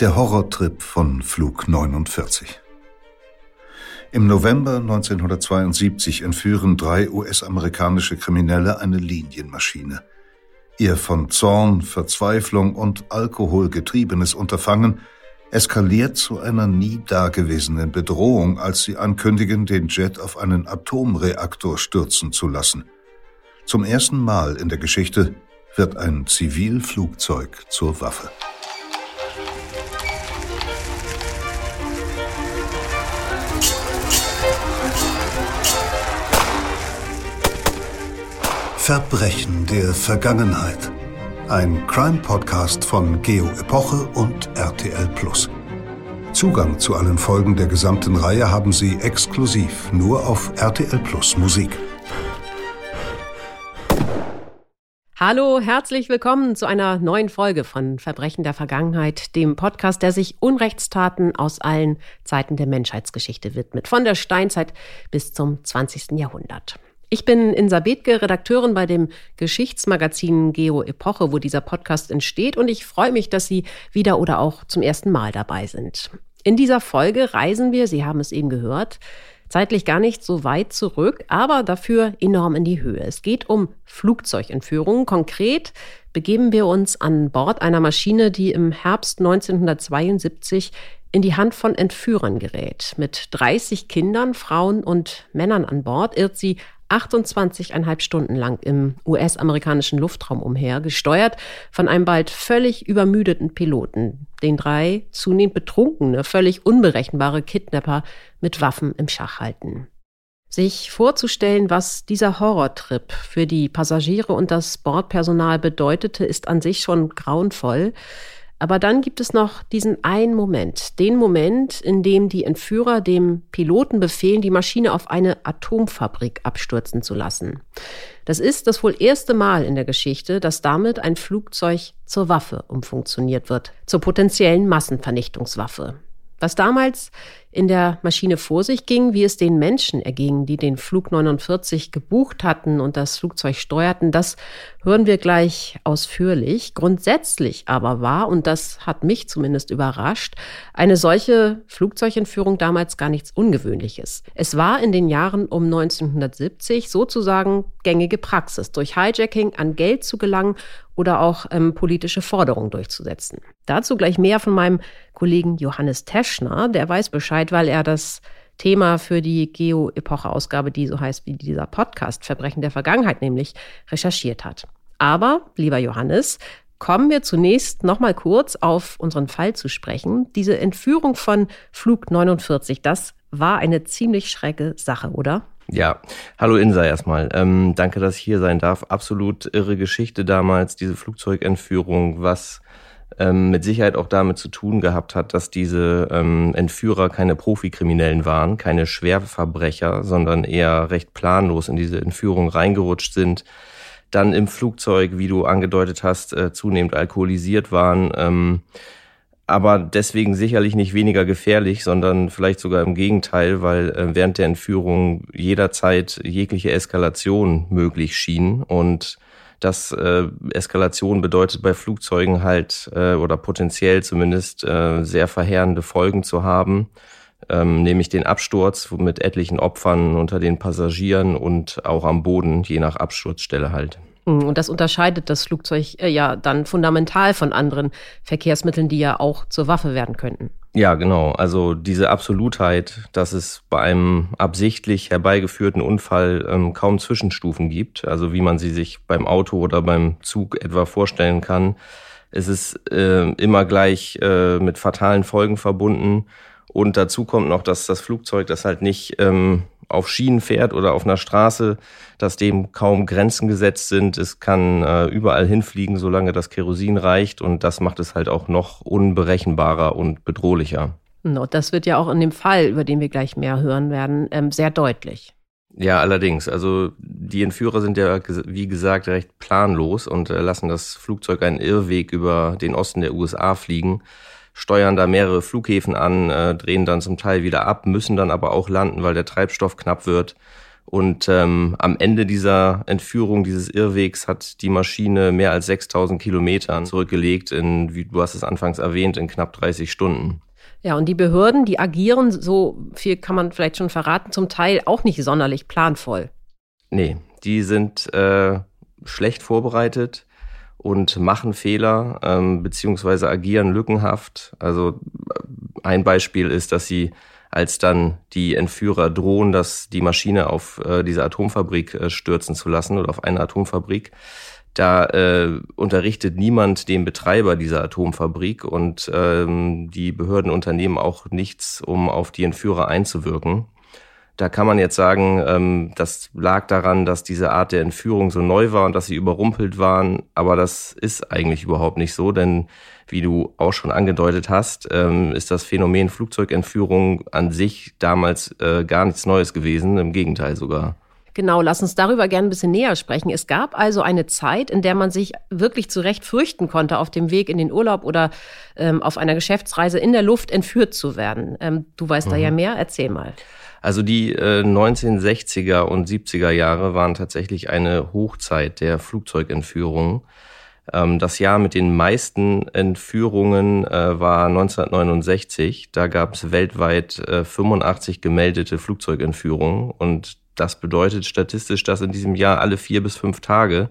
Der Horrortrip von Flug 49. Im November 1972 entführen drei US-amerikanische Kriminelle eine Linienmaschine. Ihr von Zorn, Verzweiflung und Alkohol getriebenes Unterfangen eskaliert zu einer nie dagewesenen Bedrohung, als sie ankündigen, den Jet auf einen Atomreaktor stürzen zu lassen. Zum ersten Mal in der Geschichte wird ein Zivilflugzeug zur Waffe. Verbrechen der Vergangenheit. Ein Crime-Podcast von Geo Epoche und RTL Plus. Zugang zu allen Folgen der gesamten Reihe haben Sie exklusiv nur auf RTL Plus Musik. Hallo, herzlich willkommen zu einer neuen Folge von Verbrechen der Vergangenheit, dem Podcast, der sich Unrechtstaten aus allen Zeiten der Menschheitsgeschichte widmet, von der Steinzeit bis zum 20. Jahrhundert. Ich bin Insa Bethke, Redakteurin bei dem Geschichtsmagazin Geo Epoche, wo dieser Podcast entsteht und ich freue mich, dass Sie wieder oder auch zum ersten Mal dabei sind. In dieser Folge reisen wir, Sie haben es eben gehört, zeitlich gar nicht so weit zurück, aber dafür enorm in die Höhe. Es geht um Flugzeugentführungen. Konkret begeben wir uns an Bord einer Maschine, die im Herbst 1972 in die Hand von Entführern gerät. Mit 30 Kindern, Frauen und Männern an Bord irrt sie 28,5 Stunden lang im US-amerikanischen Luftraum umher, gesteuert von einem bald völlig übermüdeten Piloten, den drei zunehmend betrunkene, völlig unberechenbare Kidnapper mit Waffen im Schach halten. Sich vorzustellen, was dieser Horrortrip für die Passagiere und das Bordpersonal bedeutete, ist an sich schon grauenvoll. Aber dann gibt es noch diesen einen Moment, den Moment, in dem die Entführer dem Piloten befehlen, die Maschine auf eine Atomfabrik abstürzen zu lassen. Das ist das wohl erste Mal in der Geschichte, dass damit ein Flugzeug zur Waffe umfunktioniert wird, zur potenziellen Massenvernichtungswaffe. Was damals in der Maschine vor sich ging, wie es den Menschen erging, die den Flug 49 gebucht hatten und das Flugzeug steuerten, das hören wir gleich ausführlich. Grundsätzlich aber war, und das hat mich zumindest überrascht, eine solche Flugzeugentführung damals gar nichts Ungewöhnliches. Es war in den Jahren um 1970 sozusagen gängige Praxis, durch Hijacking an Geld zu gelangen oder auch ähm, politische Forderungen durchzusetzen. Dazu gleich mehr von meinem Kollegen Johannes Teschner, der weiß Bescheid weil er das Thema für die Geo-Epoche-Ausgabe, die so heißt wie dieser Podcast, Verbrechen der Vergangenheit nämlich, recherchiert hat. Aber, lieber Johannes, kommen wir zunächst noch mal kurz auf unseren Fall zu sprechen. Diese Entführung von Flug 49, das war eine ziemlich schräge Sache, oder? Ja, hallo Insa erstmal. Ähm, danke, dass ich hier sein darf. Absolut irre Geschichte damals, diese Flugzeugentführung, was ähm, mit Sicherheit auch damit zu tun gehabt hat, dass diese ähm, Entführer keine Profikriminellen waren, keine Schwerverbrecher, sondern eher recht planlos in diese Entführung reingerutscht sind, dann im Flugzeug, wie du angedeutet hast, äh, zunehmend alkoholisiert waren. Ähm, aber deswegen sicherlich nicht weniger gefährlich, sondern vielleicht sogar im Gegenteil, weil äh, während der Entführung jederzeit jegliche Eskalation möglich schien und dass äh, Eskalation bedeutet bei Flugzeugen halt äh, oder potenziell zumindest äh, sehr verheerende Folgen zu haben, ähm, nämlich den Absturz mit etlichen Opfern unter den Passagieren und auch am Boden, je nach Absturzstelle halt. Hm, und das unterscheidet das Flugzeug äh, ja dann fundamental von anderen Verkehrsmitteln, die ja auch zur Waffe werden könnten. Ja, genau. Also diese Absolutheit, dass es bei einem absichtlich herbeigeführten Unfall ähm, kaum Zwischenstufen gibt, also wie man sie sich beim Auto oder beim Zug etwa vorstellen kann. Es ist äh, immer gleich äh, mit fatalen Folgen verbunden. Und dazu kommt noch, dass das Flugzeug das halt nicht ähm, auf Schienen fährt oder auf einer Straße, dass dem kaum Grenzen gesetzt sind. Es kann äh, überall hinfliegen, solange das Kerosin reicht. Und das macht es halt auch noch unberechenbarer und bedrohlicher. No, das wird ja auch in dem Fall, über den wir gleich mehr hören werden, ähm, sehr deutlich. Ja, allerdings. Also die Entführer sind ja, wie gesagt, recht planlos und äh, lassen das Flugzeug einen Irrweg über den Osten der USA fliegen steuern da mehrere Flughäfen an, äh, drehen dann zum Teil wieder ab, müssen dann aber auch landen, weil der Treibstoff knapp wird. Und ähm, am Ende dieser Entführung, dieses Irrwegs, hat die Maschine mehr als 6000 Kilometern zurückgelegt in, wie du hast es anfangs erwähnt, in knapp 30 Stunden. Ja, und die Behörden, die agieren, so viel kann man vielleicht schon verraten, zum Teil auch nicht sonderlich planvoll. Nee, die sind äh, schlecht vorbereitet und machen Fehler ähm, beziehungsweise agieren lückenhaft. Also ein Beispiel ist, dass sie als dann die Entführer drohen, dass die Maschine auf äh, diese Atomfabrik äh, stürzen zu lassen oder auf eine Atomfabrik, da äh, unterrichtet niemand den Betreiber dieser Atomfabrik und ähm, die Behörden unternehmen auch nichts, um auf die Entführer einzuwirken. Da kann man jetzt sagen, ähm, das lag daran, dass diese Art der Entführung so neu war und dass sie überrumpelt waren. Aber das ist eigentlich überhaupt nicht so, denn wie du auch schon angedeutet hast, ähm, ist das Phänomen Flugzeugentführung an sich damals äh, gar nichts Neues gewesen. Im Gegenteil sogar. Genau, lass uns darüber gerne ein bisschen näher sprechen. Es gab also eine Zeit, in der man sich wirklich zu Recht fürchten konnte, auf dem Weg in den Urlaub oder ähm, auf einer Geschäftsreise in der Luft entführt zu werden. Ähm, du weißt mhm. da ja mhm. mehr, erzähl mal. Also die äh, 1960er und 70er Jahre waren tatsächlich eine Hochzeit der Flugzeugentführungen. Ähm, das Jahr mit den meisten Entführungen äh, war 1969. Da gab es weltweit äh, 85 gemeldete Flugzeugentführungen und das bedeutet statistisch, dass in diesem Jahr alle vier bis fünf Tage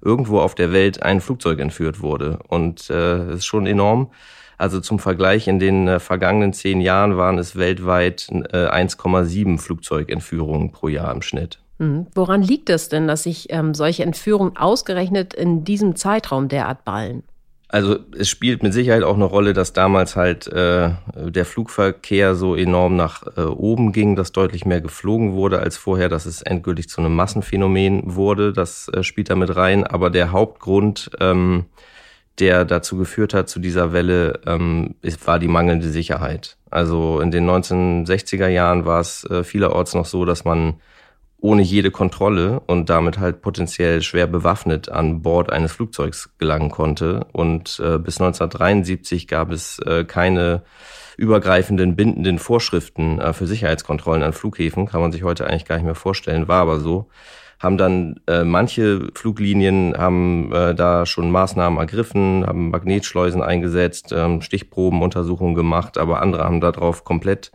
irgendwo auf der Welt ein Flugzeug entführt wurde. Und äh, das ist schon enorm. Also zum Vergleich, in den äh, vergangenen zehn Jahren waren es weltweit äh, 1,7 Flugzeugentführungen pro Jahr im Schnitt. Mhm. Woran liegt es denn, dass sich ähm, solche Entführungen ausgerechnet in diesem Zeitraum derart ballen? Also es spielt mit Sicherheit auch eine Rolle, dass damals halt äh, der Flugverkehr so enorm nach äh, oben ging, dass deutlich mehr geflogen wurde als vorher, dass es endgültig zu einem Massenphänomen wurde. Das äh, spielt damit rein. Aber der Hauptgrund, ähm, der dazu geführt hat zu dieser Welle, ähm, war die mangelnde Sicherheit. Also in den 1960er Jahren war es äh, vielerorts noch so, dass man ohne jede Kontrolle und damit halt potenziell schwer bewaffnet an Bord eines Flugzeugs gelangen konnte. Und äh, bis 1973 gab es äh, keine übergreifenden, bindenden Vorschriften äh, für Sicherheitskontrollen an Flughäfen. Kann man sich heute eigentlich gar nicht mehr vorstellen, war aber so. Haben dann äh, manche Fluglinien haben äh, da schon Maßnahmen ergriffen, haben Magnetschleusen eingesetzt, ähm, Stichprobenuntersuchungen gemacht, aber andere haben darauf komplett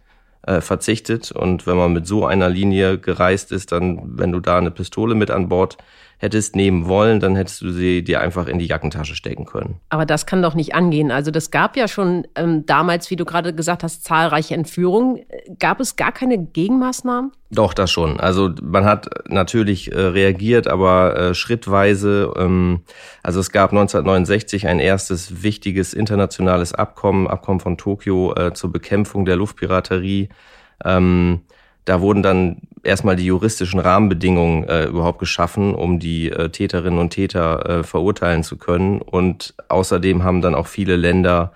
äh, verzichtet. Und wenn man mit so einer Linie gereist ist, dann, wenn du da eine Pistole mit an Bord hättest nehmen wollen, dann hättest du sie dir einfach in die Jackentasche stecken können. Aber das kann doch nicht angehen. Also das gab ja schon ähm, damals, wie du gerade gesagt hast, zahlreiche Entführungen. Gab es gar keine Gegenmaßnahmen? Doch, das schon. Also man hat natürlich äh, reagiert, aber äh, schrittweise. Ähm, also es gab 1969 ein erstes wichtiges internationales Abkommen, Abkommen von Tokio äh, zur Bekämpfung der Luftpiraterie. Ähm, da wurden dann erstmal die juristischen Rahmenbedingungen äh, überhaupt geschaffen, um die äh, Täterinnen und Täter äh, verurteilen zu können. Und außerdem haben dann auch viele Länder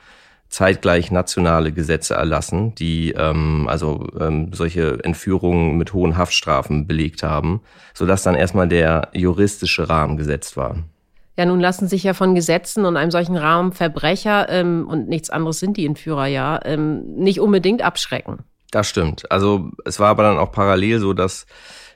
zeitgleich nationale Gesetze erlassen, die ähm, also ähm, solche Entführungen mit hohen Haftstrafen belegt haben, sodass dann erstmal der juristische Rahmen gesetzt war. Ja, nun lassen sich ja von Gesetzen und einem solchen Rahmen Verbrecher ähm, und nichts anderes sind die Entführer ja ähm, nicht unbedingt abschrecken. Das stimmt. Also es war aber dann auch parallel so, dass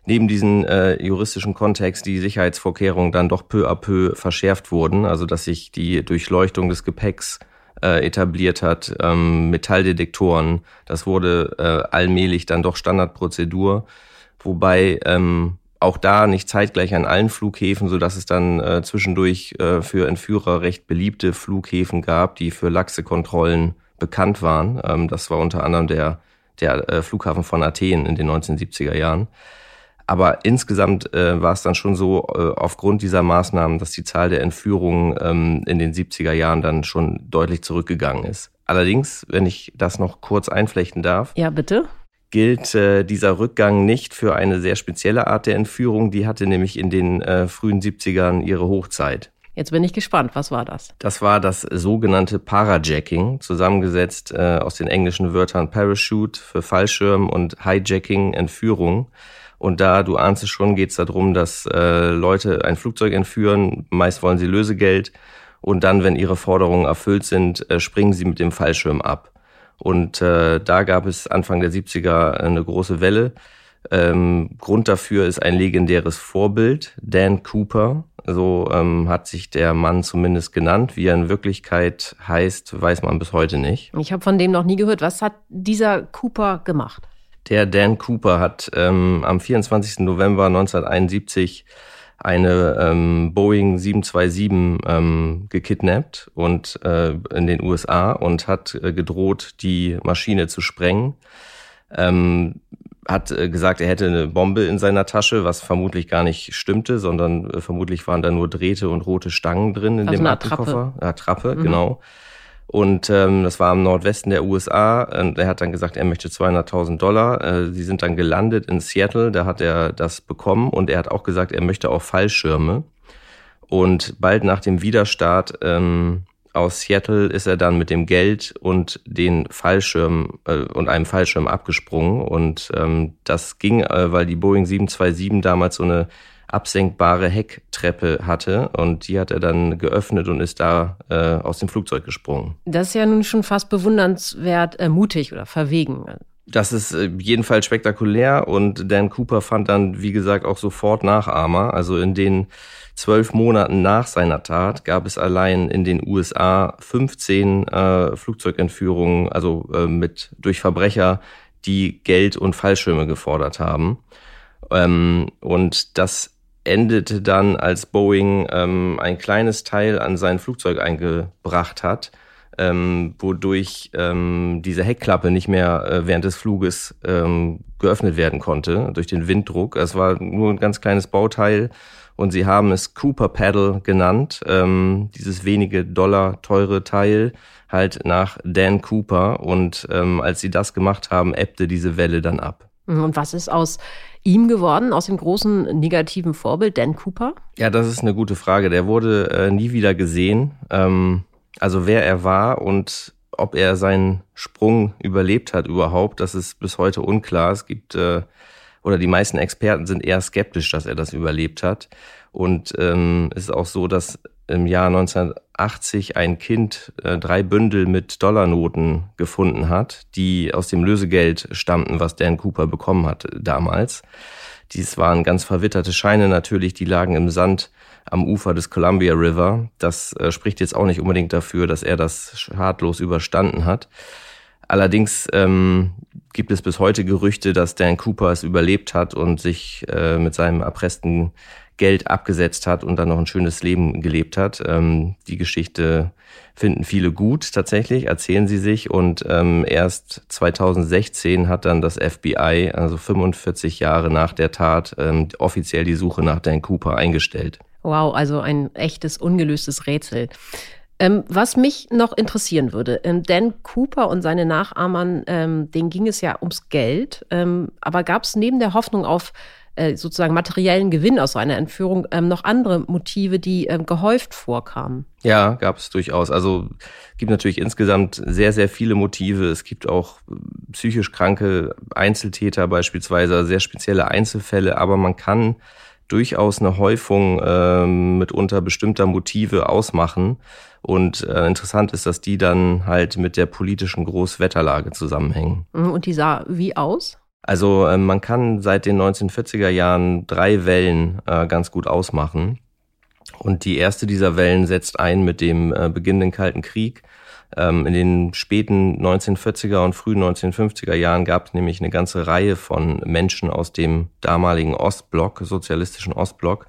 neben diesem äh, juristischen Kontext die Sicherheitsvorkehrungen dann doch peu à peu verschärft wurden. Also dass sich die Durchleuchtung des Gepäcks äh, etabliert hat, ähm, Metalldetektoren. Das wurde äh, allmählich dann doch Standardprozedur, wobei ähm, auch da nicht zeitgleich an allen Flughäfen, so dass es dann äh, zwischendurch äh, für Entführer recht beliebte Flughäfen gab, die für laxe Kontrollen bekannt waren. Ähm, das war unter anderem der der äh, Flughafen von Athen in den 1970er Jahren. Aber insgesamt äh, war es dann schon so, äh, aufgrund dieser Maßnahmen, dass die Zahl der Entführungen ähm, in den 70er Jahren dann schon deutlich zurückgegangen ist. Allerdings, wenn ich das noch kurz einflechten darf. Ja, bitte. Gilt äh, dieser Rückgang nicht für eine sehr spezielle Art der Entführung. Die hatte nämlich in den äh, frühen 70ern ihre Hochzeit. Jetzt bin ich gespannt, was war das? Das war das sogenannte Parajacking, zusammengesetzt äh, aus den englischen Wörtern Parachute für Fallschirm und Hijacking, Entführung. Und da, du ahnst es schon, geht es darum, dass äh, Leute ein Flugzeug entführen, meist wollen sie Lösegeld und dann, wenn ihre Forderungen erfüllt sind, äh, springen sie mit dem Fallschirm ab. Und äh, da gab es Anfang der 70er eine große Welle Ähm, Grund dafür ist ein legendäres Vorbild, Dan Cooper. So ähm, hat sich der Mann zumindest genannt. Wie er in Wirklichkeit heißt, weiß man bis heute nicht. Ich habe von dem noch nie gehört. Was hat dieser Cooper gemacht? Der Dan Cooper hat ähm, am 24. November 1971 eine ähm, Boeing 727 ähm, gekidnappt und äh, in den USA und hat äh, gedroht, die Maschine zu sprengen. Ähm, hat äh, gesagt, er hätte eine Bombe in seiner Tasche, was vermutlich gar nicht stimmte, sondern äh, vermutlich waren da nur Drähte und rote Stangen drin in also dem Aktenkoffer. Ja, Trappe, mhm. genau. Und ähm, das war im Nordwesten der USA. Und er hat dann gesagt, er möchte 200.000 Dollar. Äh, sie sind dann gelandet in Seattle. Da hat er das bekommen. Und er hat auch gesagt, er möchte auch Fallschirme. Und bald nach dem Widerstart ähm, aus Seattle ist er dann mit dem Geld und den Fallschirm äh, und einem Fallschirm abgesprungen. Und ähm, das ging, äh, weil die Boeing 727 damals so eine absenkbare Hecktreppe hatte und die hat er dann geöffnet und ist da äh, aus dem Flugzeug gesprungen. Das ist ja nun schon fast bewundernswert äh, mutig oder verwegen. Das ist äh, jedenfalls spektakulär und Dan Cooper fand dann, wie gesagt, auch sofort Nachahmer. Also in den zwölf Monaten nach seiner Tat gab es allein in den USA 15 äh, Flugzeugentführungen, also äh, mit durch Verbrecher, die Geld und Fallschirme gefordert haben. Ähm, und das endete dann, als Boeing ähm, ein kleines Teil an sein Flugzeug eingebracht hat, ähm, wodurch ähm, diese Heckklappe nicht mehr äh, während des Fluges ähm, geöffnet werden konnte durch den Winddruck. Es war nur ein ganz kleines Bauteil und sie haben es Cooper Paddle genannt, ähm, dieses wenige Dollar teure Teil halt nach Dan Cooper und ähm, als sie das gemacht haben, ebbte diese Welle dann ab. Und was ist aus ihm geworden, aus dem großen negativen Vorbild Dan Cooper? Ja, das ist eine gute Frage. Der wurde äh, nie wieder gesehen. Ähm, also wer er war und ob er seinen Sprung überlebt hat überhaupt, das ist bis heute unklar. Es gibt äh, oder die meisten Experten sind eher skeptisch, dass er das überlebt hat. Und ähm, es ist auch so, dass im Jahr 1980 ein Kind äh, drei Bündel mit Dollarnoten gefunden hat, die aus dem Lösegeld stammten, was Dan Cooper bekommen hat damals. Dies waren ganz verwitterte Scheine natürlich, die lagen im Sand am Ufer des Columbia River. Das äh, spricht jetzt auch nicht unbedingt dafür, dass er das schadlos überstanden hat. Allerdings ähm, gibt es bis heute Gerüchte, dass Dan Cooper es überlebt hat und sich äh, mit seinem erpressten Geld abgesetzt hat und dann noch ein schönes Leben gelebt hat. Ähm, die Geschichte finden viele gut tatsächlich, erzählen sie sich. Und ähm, erst 2016 hat dann das FBI, also 45 Jahre nach der Tat, ähm, offiziell die Suche nach Dan Cooper eingestellt. Wow, also ein echtes ungelöstes Rätsel. Ähm, was mich noch interessieren würde, ähm, Dan Cooper und seine Nachahmern, ähm, denen ging es ja ums Geld, ähm, aber gab es neben der Hoffnung auf äh, sozusagen materiellen Gewinn aus so einer Entführung ähm, noch andere Motive, die ähm, gehäuft vorkamen? Ja, gab es durchaus. Also gibt natürlich insgesamt sehr, sehr viele Motive. Es gibt auch äh, psychisch kranke Einzeltäter beispielsweise, sehr spezielle Einzelfälle, aber man kann durchaus eine Häufung ähm, mitunter bestimmter Motive ausmachen. Und äh, interessant ist, dass die dann halt mit der politischen Großwetterlage zusammenhängen. Und die sah wie aus? Also äh, man kann seit den 1940er Jahren drei Wellen äh, ganz gut ausmachen. Und die erste dieser Wellen setzt ein mit dem äh, beginnenden Kalten Krieg. Ähm, in den späten 1940er und frühen 1950er Jahren gab es nämlich eine ganze Reihe von Menschen aus dem damaligen Ostblock, sozialistischen Ostblock,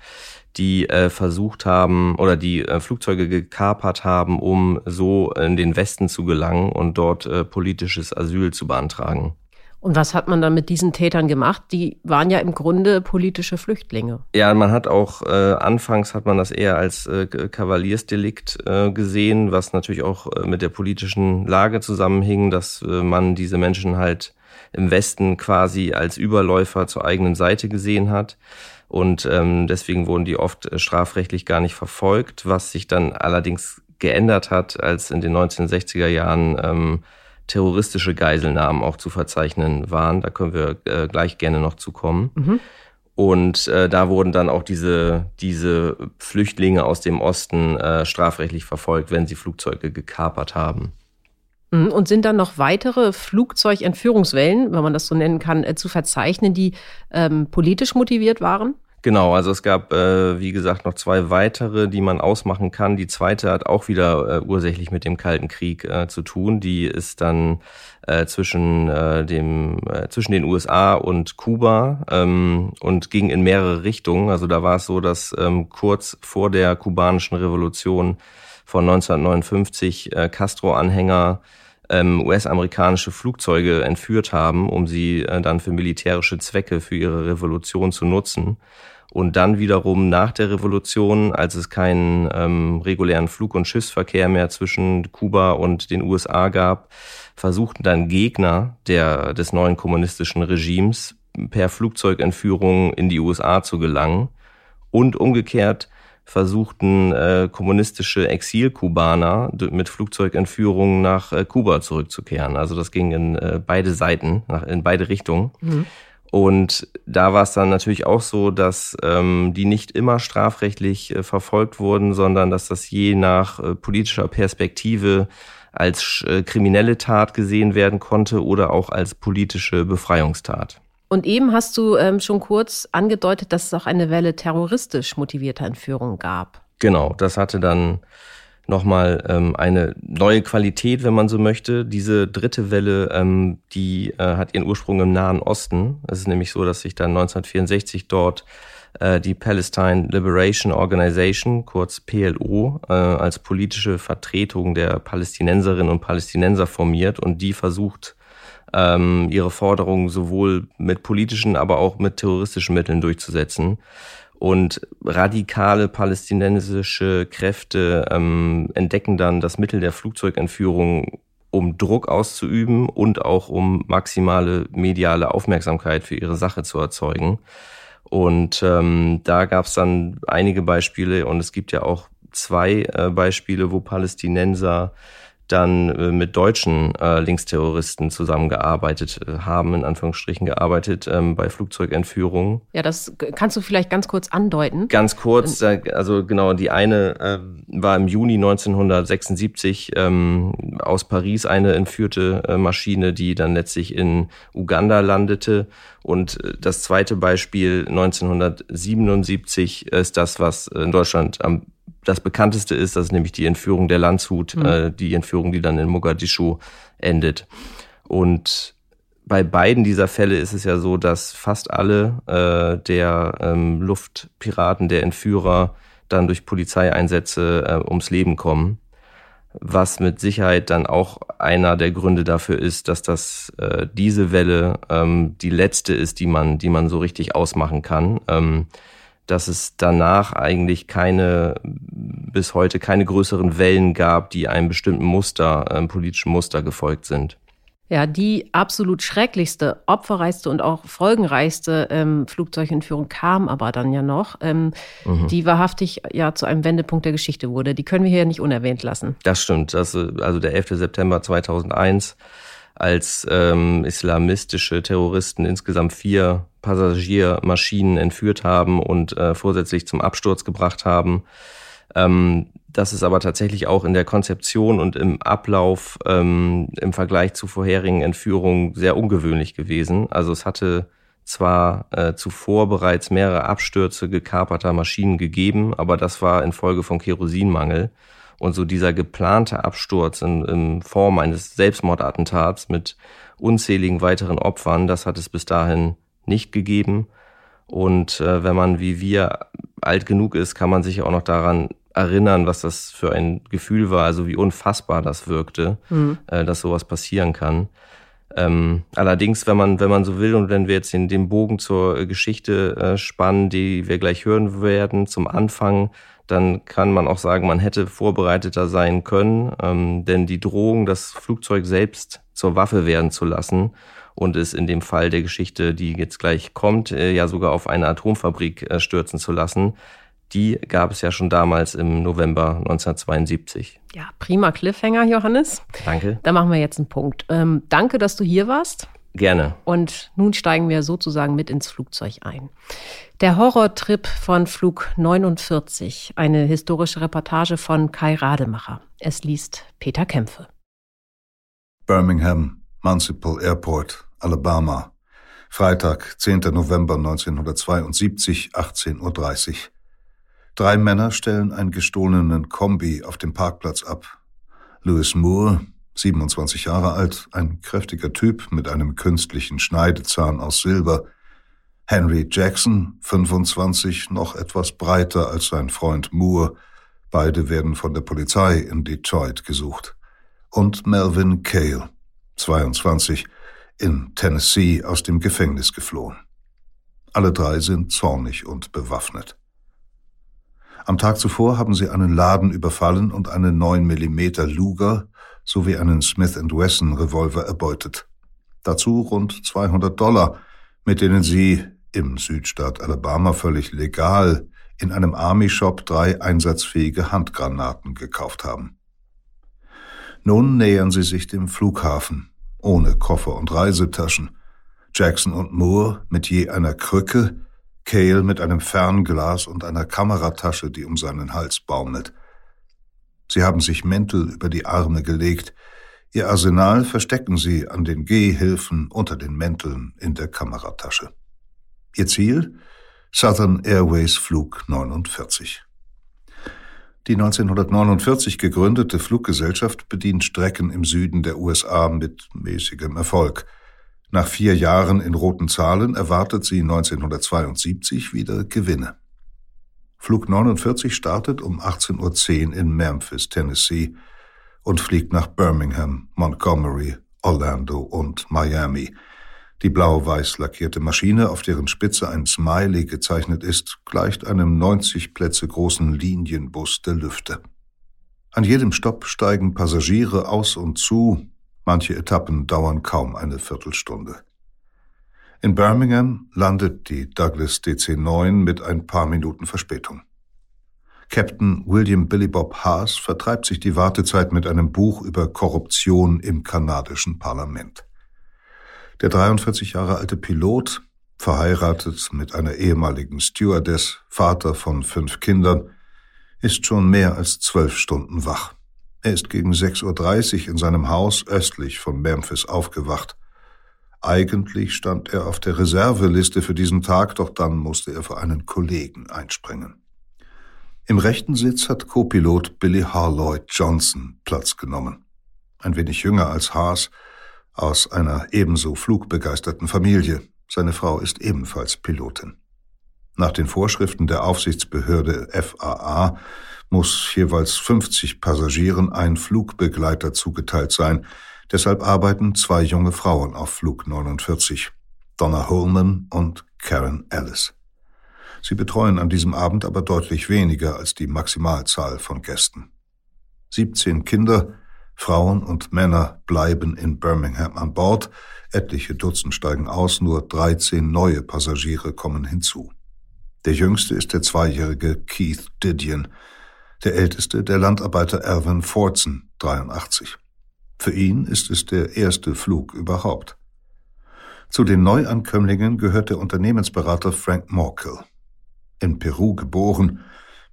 die äh, versucht haben oder die äh, Flugzeuge gekapert haben, um so in den Westen zu gelangen und dort äh, politisches Asyl zu beantragen. Und was hat man dann mit diesen Tätern gemacht? Die waren ja im Grunde politische Flüchtlinge. Ja, man hat auch, äh, anfangs hat man das eher als äh, Kavaliersdelikt äh, gesehen, was natürlich auch äh, mit der politischen Lage zusammenhing, dass äh, man diese Menschen halt im Westen quasi als Überläufer zur eigenen Seite gesehen hat. Und ähm, deswegen wurden die oft äh, strafrechtlich gar nicht verfolgt, was sich dann allerdings geändert hat, als in den 1960er Jahren ähm, terroristische Geiselnahmen auch zu verzeichnen waren. Da können wir äh, gleich gerne noch zu kommen. Mhm. Und äh, da wurden dann auch diese, diese Flüchtlinge aus dem Osten äh, strafrechtlich verfolgt, wenn sie Flugzeuge gekapert haben. Mhm. Und sind dann noch weitere Flugzeugentführungswellen, wenn man das so nennen kann, äh, zu verzeichnen, die ähm, politisch motiviert waren? Genau, also es gab, äh, wie gesagt, noch zwei weitere, die man ausmachen kann. Die zweite hat auch wieder äh, ursächlich mit dem Kalten Krieg äh, zu tun. Die ist dann äh, zwischen, äh, dem, äh, zwischen den USA und Kuba ähm, und ging in mehrere Richtungen. Also da war es so, dass ähm, kurz vor der kubanischen Revolution von 1959 äh, Castro-Anhänger ähm, US-amerikanische Flugzeuge entführt haben, um sie äh, dann für militärische Zwecke für ihre Revolution zu nutzen. Und dann wiederum nach der Revolution, als es keinen ähm, regulären Flug- und Schiffsverkehr mehr zwischen Kuba und den USA gab, versuchten dann Gegner der, des neuen kommunistischen Regimes per Flugzeugentführung in die USA zu gelangen. Und umgekehrt versuchten äh, kommunistische Exilkubaner mit Flugzeugentführungen nach äh, Kuba zurückzukehren. Also das ging in äh, beide Seiten, nach, in beide Richtungen. Mhm. Und da war es dann natürlich auch so, dass ähm, die nicht immer strafrechtlich äh, verfolgt wurden, sondern dass das je nach äh, politischer Perspektive als äh, kriminelle Tat gesehen werden konnte oder auch als politische Befreiungstat. Und eben hast du ähm, schon kurz angedeutet, dass es auch eine Welle terroristisch motivierter Entführungen gab. Genau, das hatte dann nochmal ähm, eine neue Qualität, wenn man so möchte. Diese dritte Welle, ähm, die äh, hat ihren Ursprung im Nahen Osten. Es ist nämlich so, dass sich dann 1964 dort äh, die Palestine Liberation Organization, kurz PLO, äh, als politische Vertretung der Palästinenserinnen und Palästinenser formiert und die versucht, ähm, ihre Forderungen sowohl mit politischen, aber auch mit terroristischen Mitteln durchzusetzen und radikale palästinensische Kräfte ähm, entdecken dann das Mittel der Flugzeugentführung, um Druck auszuüben und auch um maximale mediale Aufmerksamkeit für ihre Sache zu erzeugen. Und ähm, da gab es dann einige Beispiele und es gibt ja auch zwei äh, Beispiele, wo Palästinenser dann äh, mit deutschen äh, Linksterroristen zusammengearbeitet äh, haben, in Anführungsstrichen gearbeitet, ähm, bei Flugzeugentführungen. Ja, das kannst du vielleicht ganz kurz andeuten. Ganz kurz, also genau, die eine äh, war im Juni 1976 ähm, aus Paris eine entführte äh, Maschine, die dann letztlich in Uganda landete. Und äh, das zweite Beispiel 1977 ist das, was in Deutschland am das bekannteste ist, das ist nämlich die Entführung der Landshut, mhm. äh, die Entführung, die dann in Mogadischu endet. Und bei beiden dieser Fälle ist es ja so, dass fast alle äh, der ähm, Luftpiraten, der Entführer, dann durch Polizeieinsätze äh, ums Leben kommen. Was mit Sicherheit dann auch einer der Gründe dafür ist, dass das äh, diese Welle ähm, die letzte ist, die man, die man so richtig ausmachen kann. Ähm, dass es danach eigentlich keine, bis heute keine größeren Wellen gab, die einem bestimmten Muster, einem politischen Muster gefolgt sind. Ja, die absolut schrecklichste, opferreichste und auch folgenreichste ähm, Flugzeugentführung kam aber dann ja noch, ähm, mhm. die wahrhaftig ja zu einem Wendepunkt der Geschichte wurde. Die können wir hier nicht unerwähnt lassen. Das stimmt. Das, also der 11. September 2001 als ähm, islamistische Terroristen insgesamt vier Passagiermaschinen entführt haben und äh, vorsätzlich zum Absturz gebracht haben. Ähm, das ist aber tatsächlich auch in der Konzeption und im Ablauf ähm, im Vergleich zu vorherigen Entführungen sehr ungewöhnlich gewesen. Also es hatte zwar äh, zuvor bereits mehrere Abstürze gekaperter Maschinen gegeben, aber das war infolge von Kerosinmangel. Und so dieser geplante Absturz in, in Form eines Selbstmordattentats mit unzähligen weiteren Opfern, das hat es bis dahin nicht gegeben. Und äh, wenn man wie wir alt genug ist, kann man sich auch noch daran erinnern, was das für ein Gefühl war, also wie unfassbar das wirkte, mhm. äh, dass sowas passieren kann. Ähm, allerdings, wenn man, wenn man so will und wenn wir jetzt den, den Bogen zur Geschichte äh, spannen, die wir gleich hören werden, zum Anfang, dann kann man auch sagen, man hätte vorbereiteter sein können, ähm, denn die Drohung, das Flugzeug selbst zur Waffe werden zu lassen und es in dem Fall der Geschichte, die jetzt gleich kommt, äh, ja sogar auf eine Atomfabrik äh, stürzen zu lassen, die gab es ja schon damals im November 1972. Ja, prima Cliffhanger, Johannes. Danke. Da machen wir jetzt einen Punkt. Ähm, danke, dass du hier warst. Gerne. Und nun steigen wir sozusagen mit ins Flugzeug ein. Der Horrortrip von Flug 49, eine historische Reportage von Kai Rademacher. Es liest Peter Kämpfe. Birmingham Municipal Airport, Alabama. Freitag, 10. November 1972, 18.30 Uhr. Drei Männer stellen einen gestohlenen Kombi auf dem Parkplatz ab. Louis Moore, 27 Jahre alt, ein kräftiger Typ mit einem künstlichen Schneidezahn aus Silber. Henry Jackson, 25, noch etwas breiter als sein Freund Moore. Beide werden von der Polizei in Detroit gesucht. Und Melvin Cale, 22, in Tennessee aus dem Gefängnis geflohen. Alle drei sind zornig und bewaffnet. Am Tag zuvor haben sie einen Laden überfallen und einen 9 mm Luger sowie einen Smith Wesson Revolver erbeutet. Dazu rund 200 Dollar, mit denen sie im Südstaat Alabama völlig legal in einem Army Shop drei einsatzfähige Handgranaten gekauft haben. Nun nähern sie sich dem Flughafen, ohne Koffer und Reisetaschen. Jackson und Moore mit je einer Krücke, Cale mit einem Fernglas und einer Kameratasche, die um seinen Hals baumelt. Sie haben sich Mäntel über die Arme gelegt. Ihr Arsenal verstecken sie an den Gehhilfen unter den Mänteln in der Kameratasche. Ihr Ziel? Southern Airways Flug 49. Die 1949 gegründete Fluggesellschaft bedient Strecken im Süden der USA mit mäßigem Erfolg. Nach vier Jahren in roten Zahlen erwartet sie 1972 wieder Gewinne. Flug 49 startet um 18.10 Uhr in Memphis, Tennessee und fliegt nach Birmingham, Montgomery, Orlando und Miami. Die blau-weiß lackierte Maschine, auf deren Spitze ein Smiley gezeichnet ist, gleicht einem 90 Plätze großen Linienbus der Lüfte. An jedem Stopp steigen Passagiere aus und zu, manche Etappen dauern kaum eine Viertelstunde. In Birmingham landet die Douglas DC-9 mit ein paar Minuten Verspätung. Captain William Billy Bob Haas vertreibt sich die Wartezeit mit einem Buch über Korruption im kanadischen Parlament. Der 43 Jahre alte Pilot, verheiratet mit einer ehemaligen Stewardess, Vater von fünf Kindern, ist schon mehr als zwölf Stunden wach. Er ist gegen 6.30 Uhr in seinem Haus östlich von Memphis aufgewacht. Eigentlich stand er auf der Reserveliste für diesen Tag, doch dann musste er für einen Kollegen einspringen. Im rechten Sitz hat Co-Pilot Billy Harloyd Johnson Platz genommen. Ein wenig jünger als Haas, aus einer ebenso flugbegeisterten Familie. Seine Frau ist ebenfalls Pilotin. Nach den Vorschriften der Aufsichtsbehörde FAA muss jeweils 50 Passagieren ein Flugbegleiter zugeteilt sein, Deshalb arbeiten zwei junge Frauen auf Flug 49, Donna Holman und Karen Ellis. Sie betreuen an diesem Abend aber deutlich weniger als die Maximalzahl von Gästen. 17 Kinder, Frauen und Männer bleiben in Birmingham an Bord, etliche Dutzend steigen aus, nur 13 neue Passagiere kommen hinzu. Der jüngste ist der zweijährige Keith Didion, der älteste der Landarbeiter Alvin Fortson, 83. Für ihn ist es der erste Flug überhaupt. Zu den Neuankömmlingen gehört der Unternehmensberater Frank Morkel. In Peru geboren,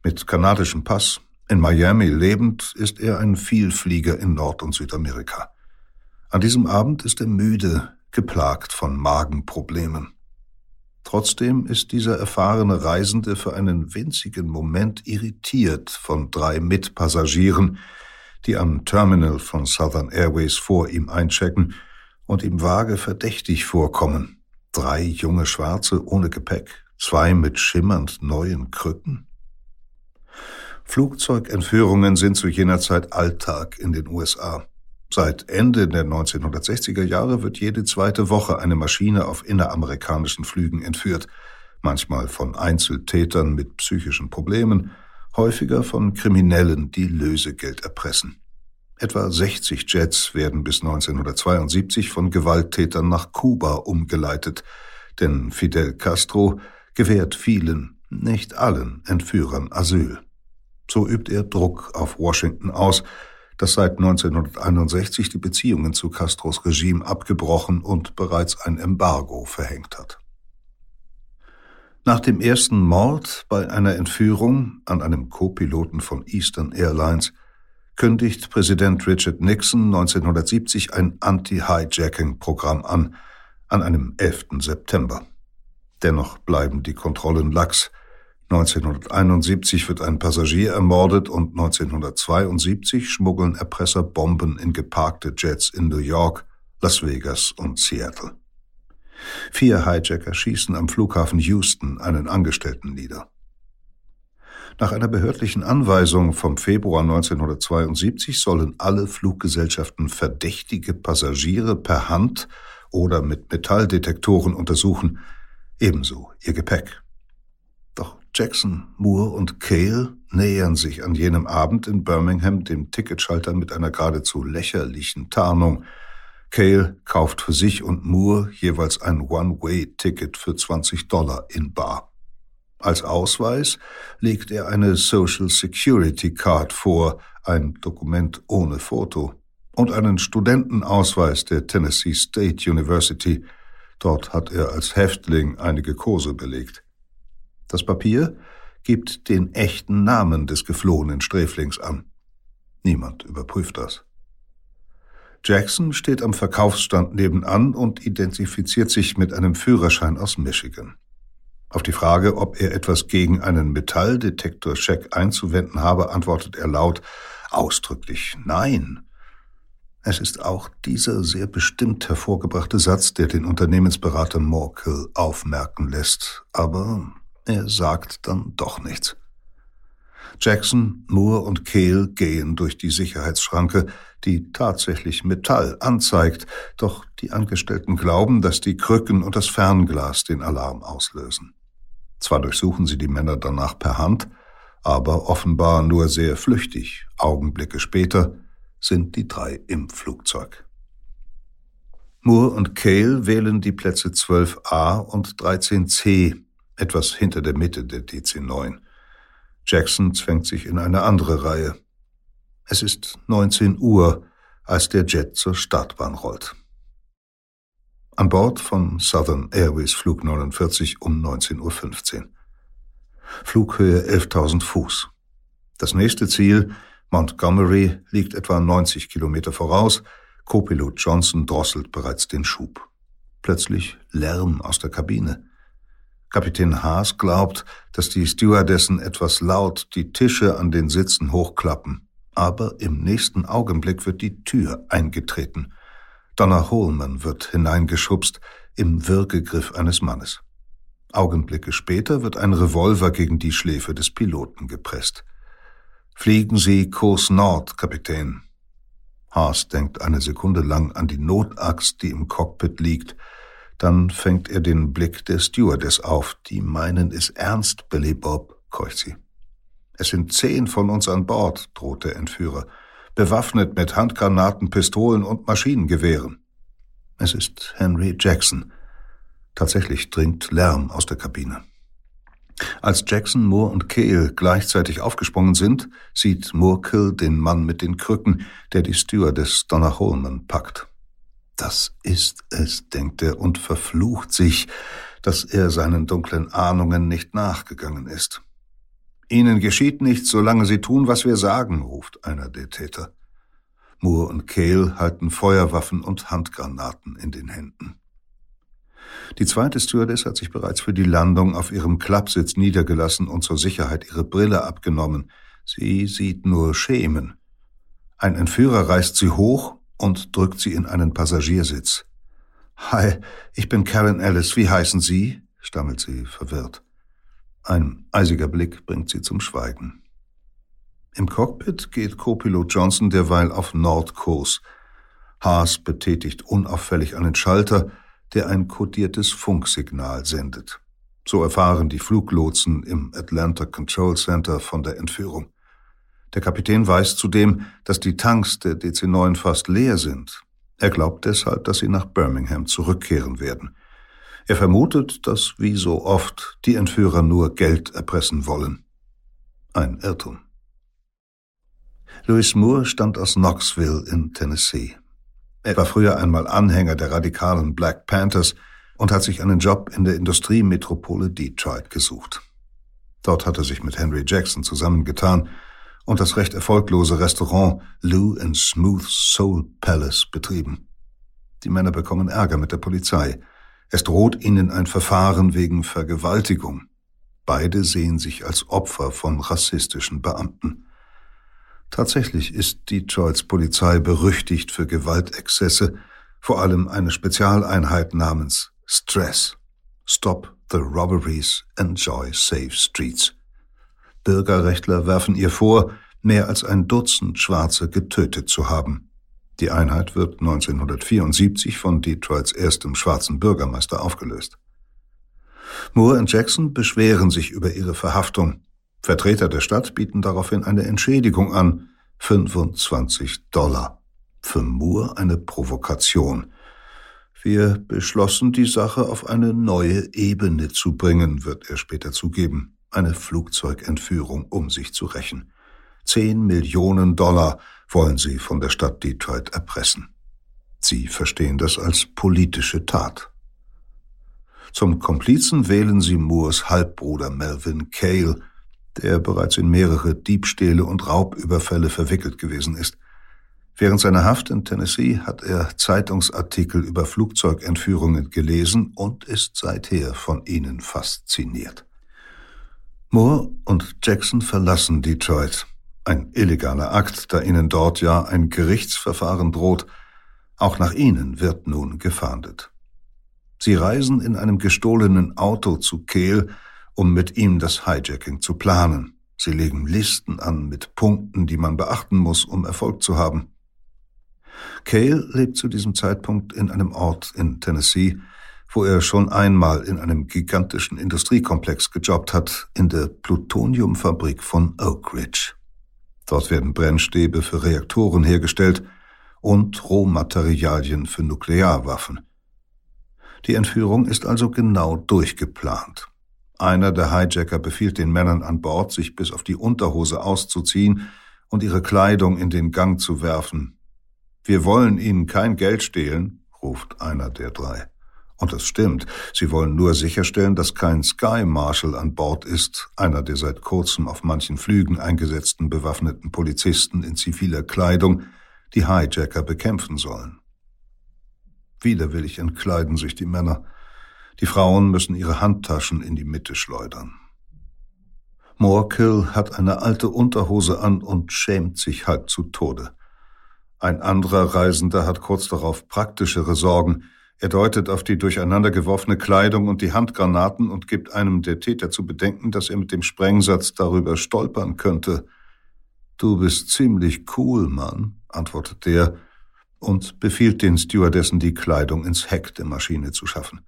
mit kanadischem Pass, in Miami lebend, ist er ein Vielflieger in Nord- und Südamerika. An diesem Abend ist er müde, geplagt von Magenproblemen. Trotzdem ist dieser erfahrene Reisende für einen winzigen Moment irritiert von drei Mitpassagieren, die am Terminal von Southern Airways vor ihm einchecken und ihm vage verdächtig vorkommen. Drei junge Schwarze ohne Gepäck, zwei mit schimmernd neuen Krücken. Flugzeugentführungen sind zu jener Zeit Alltag in den USA. Seit Ende der 1960er Jahre wird jede zweite Woche eine Maschine auf inneramerikanischen Flügen entführt, manchmal von Einzeltätern mit psychischen Problemen, häufiger von Kriminellen, die Lösegeld erpressen. Etwa 60 Jets werden bis 1972 von Gewalttätern nach Kuba umgeleitet, denn Fidel Castro gewährt vielen, nicht allen Entführern Asyl. So übt er Druck auf Washington aus, das seit 1961 die Beziehungen zu Castros Regime abgebrochen und bereits ein Embargo verhängt hat. Nach dem ersten Mord bei einer Entführung an einem Co-Piloten von Eastern Airlines kündigt Präsident Richard Nixon 1970 ein Anti-Hijacking-Programm an, an einem 11. September. Dennoch bleiben die Kontrollen lax. 1971 wird ein Passagier ermordet und 1972 schmuggeln Erpresser Bomben in geparkte Jets in New York, Las Vegas und Seattle. Vier Hijacker schießen am Flughafen Houston einen Angestellten nieder. Nach einer behördlichen Anweisung vom Februar 1972 sollen alle Fluggesellschaften verdächtige Passagiere per Hand oder mit Metalldetektoren untersuchen, ebenso ihr Gepäck. Jackson, Moore und Cale nähern sich an jenem Abend in Birmingham dem Ticketschalter mit einer geradezu lächerlichen Tarnung. Cale kauft für sich und Moore jeweils ein One-Way-Ticket für 20 Dollar in Bar. Als Ausweis legt er eine Social Security Card vor, ein Dokument ohne Foto, und einen Studentenausweis der Tennessee State University. Dort hat er als Häftling einige Kurse belegt. Das Papier gibt den echten Namen des geflohenen Sträflings an. Niemand überprüft das. Jackson steht am Verkaufsstand nebenan und identifiziert sich mit einem Führerschein aus Michigan. Auf die Frage, ob er etwas gegen einen Metalldetektor-Check einzuwenden habe, antwortet er laut ausdrücklich Nein. Es ist auch dieser sehr bestimmt hervorgebrachte Satz, der den Unternehmensberater Morkel aufmerken lässt, aber er sagt dann doch nichts. Jackson, Moore und Kehl gehen durch die Sicherheitsschranke, die tatsächlich Metall anzeigt, doch die Angestellten glauben, dass die Krücken und das Fernglas den Alarm auslösen. Zwar durchsuchen sie die Männer danach per Hand, aber offenbar nur sehr flüchtig. Augenblicke später sind die drei im Flugzeug. Moore und Cale wählen die Plätze 12a und 13c, etwas hinter der Mitte der DC-9. Jackson zwängt sich in eine andere Reihe. Es ist 19 Uhr, als der Jet zur Startbahn rollt. An Bord von Southern Airways Flug 49 um 19.15 Uhr. Flughöhe 11.000 Fuß. Das nächste Ziel, Montgomery, liegt etwa 90 Kilometer voraus. Co-Pilot Johnson drosselt bereits den Schub. Plötzlich Lärm aus der Kabine. Kapitän Haas glaubt, dass die Stewardessen etwas laut die Tische an den Sitzen hochklappen. Aber im nächsten Augenblick wird die Tür eingetreten. Donna Holman wird hineingeschubst im Würgegriff eines Mannes. Augenblicke später wird ein Revolver gegen die Schläfe des Piloten gepresst. Fliegen Sie Kurs Nord, Kapitän. Haas denkt eine Sekunde lang an die Notaxt, die im Cockpit liegt. Dann fängt er den Blick der Stewardess auf. Die meinen es ernst, Billy Bob, keucht sie. Es sind zehn von uns an Bord, droht der Entführer bewaffnet mit Handgranaten, Pistolen und Maschinengewehren. Es ist Henry Jackson. Tatsächlich dringt Lärm aus der Kabine. Als Jackson, Moore und Cale gleichzeitig aufgesprungen sind, sieht Moorkill den Mann mit den Krücken, der die Stewardess Donna Holman packt. Das ist es, denkt er und verflucht sich, dass er seinen dunklen Ahnungen nicht nachgegangen ist. Ihnen geschieht nichts, solange Sie tun, was wir sagen, ruft einer der Täter. Moore und Cale halten Feuerwaffen und Handgranaten in den Händen. Die zweite Stewardess hat sich bereits für die Landung auf ihrem Klappsitz niedergelassen und zur Sicherheit ihre Brille abgenommen. Sie sieht nur Schemen. Ein Entführer reißt sie hoch und drückt sie in einen Passagiersitz. Hi, ich bin Karen Ellis. Wie heißen Sie? stammelt sie verwirrt. Ein eisiger Blick bringt sie zum Schweigen. Im Cockpit geht Co-Pilot Johnson derweil auf Nordkurs. Haas betätigt unauffällig einen Schalter, der ein kodiertes Funksignal sendet. So erfahren die Fluglotsen im Atlanta Control Center von der Entführung. Der Kapitän weiß zudem, dass die Tanks der DC-9 fast leer sind. Er glaubt deshalb, dass sie nach Birmingham zurückkehren werden. Er vermutet, dass wie so oft die Entführer nur Geld erpressen wollen. Ein Irrtum. Louis Moore stammt aus Knoxville in Tennessee. Er war früher einmal Anhänger der radikalen Black Panthers und hat sich einen Job in der Industriemetropole Detroit gesucht. Dort hat er sich mit Henry Jackson zusammengetan und das recht erfolglose Restaurant Lou and Smooth Soul Palace betrieben. Die Männer bekommen Ärger mit der Polizei. Es droht ihnen ein Verfahren wegen Vergewaltigung. Beide sehen sich als Opfer von rassistischen Beamten. Tatsächlich ist Detroits Polizei berüchtigt für Gewaltexzesse, vor allem eine Spezialeinheit namens Stress. Stop the Robberies, Enjoy Safe Streets. Bürgerrechtler werfen ihr vor, mehr als ein Dutzend Schwarze getötet zu haben. Die Einheit wird 1974 von Detroits erstem schwarzen Bürgermeister aufgelöst. Moore und Jackson beschweren sich über ihre Verhaftung. Vertreter der Stadt bieten daraufhin eine Entschädigung an, 25 Dollar. Für Moore eine Provokation. Wir beschlossen, die Sache auf eine neue Ebene zu bringen, wird er später zugeben. Eine Flugzeugentführung, um sich zu rächen. Zehn Millionen Dollar wollen sie von der Stadt Detroit erpressen. Sie verstehen das als politische Tat. Zum Komplizen wählen sie Moores Halbbruder Melvin Cale, der bereits in mehrere Diebstähle und Raubüberfälle verwickelt gewesen ist. Während seiner Haft in Tennessee hat er Zeitungsartikel über Flugzeugentführungen gelesen und ist seither von ihnen fasziniert. Moore und Jackson verlassen Detroit. Ein illegaler Akt, da ihnen dort ja ein Gerichtsverfahren droht. Auch nach ihnen wird nun gefahndet. Sie reisen in einem gestohlenen Auto zu Kehl, um mit ihm das Hijacking zu planen. Sie legen Listen an mit Punkten, die man beachten muss, um Erfolg zu haben. Cale lebt zu diesem Zeitpunkt in einem Ort in Tennessee, wo er schon einmal in einem gigantischen Industriekomplex gejobbt hat, in der Plutoniumfabrik von Oak Ridge. Dort werden Brennstäbe für Reaktoren hergestellt und Rohmaterialien für Nuklearwaffen. Die Entführung ist also genau durchgeplant. Einer der Hijacker befiehlt den Männern an Bord, sich bis auf die Unterhose auszuziehen und ihre Kleidung in den Gang zu werfen. Wir wollen Ihnen kein Geld stehlen, ruft einer der drei. Und es stimmt, sie wollen nur sicherstellen, dass kein Sky Marshal an Bord ist, einer der seit kurzem auf manchen Flügen eingesetzten bewaffneten Polizisten in ziviler Kleidung, die Hijacker bekämpfen sollen. Widerwillig entkleiden sich die Männer. Die Frauen müssen ihre Handtaschen in die Mitte schleudern. Moorkill hat eine alte Unterhose an und schämt sich halb zu Tode. Ein anderer Reisender hat kurz darauf praktischere Sorgen. Er deutet auf die durcheinander geworfene Kleidung und die Handgranaten und gibt einem der Täter zu bedenken, dass er mit dem Sprengsatz darüber stolpern könnte. Du bist ziemlich cool, Mann, antwortet der und befiehlt den Stewardessen, die Kleidung ins Heck der Maschine zu schaffen.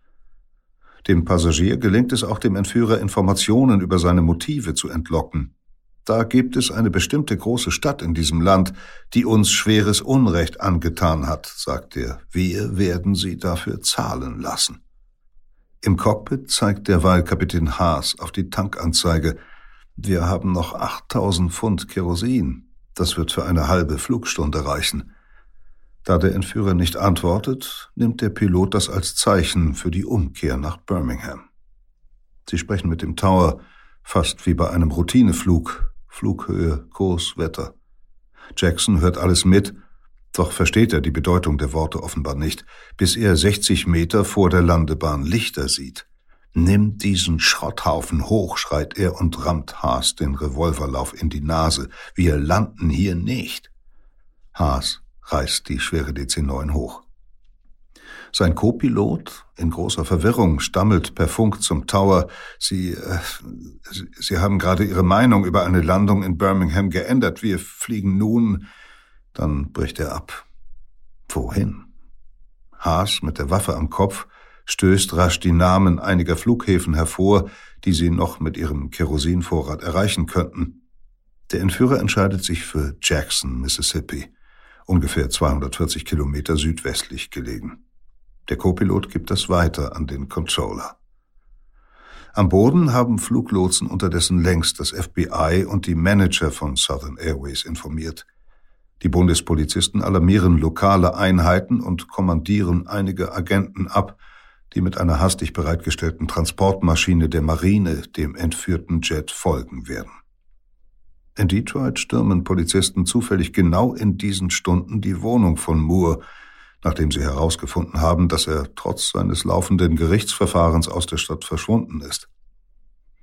Dem Passagier gelingt es auch dem Entführer Informationen über seine Motive zu entlocken. Da gibt es eine bestimmte große Stadt in diesem Land, die uns schweres Unrecht angetan hat, sagt er. Wir werden sie dafür zahlen lassen. Im Cockpit zeigt derweil Kapitän Haas auf die Tankanzeige. Wir haben noch 8000 Pfund Kerosin. Das wird für eine halbe Flugstunde reichen. Da der Entführer nicht antwortet, nimmt der Pilot das als Zeichen für die Umkehr nach Birmingham. Sie sprechen mit dem Tower, fast wie bei einem Routineflug, Flughöhe, Kurs, Wetter. Jackson hört alles mit, doch versteht er die Bedeutung der Worte offenbar nicht, bis er 60 Meter vor der Landebahn Lichter sieht. Nimm diesen Schrotthaufen hoch, schreit er und rammt Haas den Revolverlauf in die Nase. Wir landen hier nicht. Haas reißt die schwere DC-9 hoch. Sein Co-Pilot, in großer Verwirrung, stammelt per Funk zum Tower. Sie, äh, Sie, Sie haben gerade Ihre Meinung über eine Landung in Birmingham geändert. Wir fliegen nun. Dann bricht er ab. Wohin? Haas mit der Waffe am Kopf stößt rasch die Namen einiger Flughäfen hervor, die sie noch mit ihrem Kerosinvorrat erreichen könnten. Der Entführer entscheidet sich für Jackson, Mississippi, ungefähr 240 Kilometer südwestlich gelegen. Der Copilot gibt das weiter an den Controller. Am Boden haben Fluglotsen unterdessen längst das FBI und die Manager von Southern Airways informiert. Die Bundespolizisten alarmieren lokale Einheiten und kommandieren einige Agenten ab, die mit einer hastig bereitgestellten Transportmaschine der Marine dem entführten Jet folgen werden. In Detroit stürmen Polizisten zufällig genau in diesen Stunden die Wohnung von Moore, nachdem sie herausgefunden haben, dass er trotz seines laufenden Gerichtsverfahrens aus der Stadt verschwunden ist.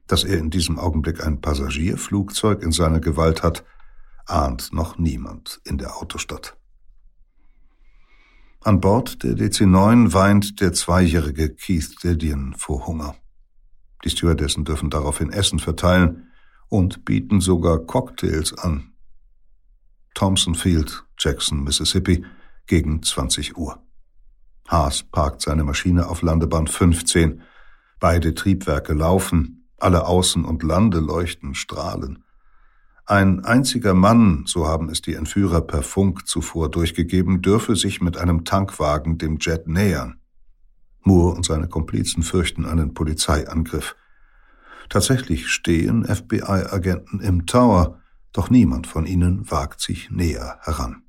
Dass er in diesem Augenblick ein Passagierflugzeug in seiner Gewalt hat, ahnt noch niemand in der Autostadt. An Bord der DC-9 weint der zweijährige Keith Didion vor Hunger. Die Stewardessen dürfen daraufhin Essen verteilen und bieten sogar Cocktails an. Thompson Field, Jackson, Mississippi, gegen 20 Uhr. Haas parkt seine Maschine auf Landebahn 15. Beide Triebwerke laufen, alle Außen- und Landeleuchten strahlen. Ein einziger Mann, so haben es die Entführer per Funk zuvor durchgegeben, dürfe sich mit einem Tankwagen dem Jet nähern. Moore und seine Komplizen fürchten einen Polizeiangriff. Tatsächlich stehen FBI-Agenten im Tower, doch niemand von ihnen wagt sich näher heran.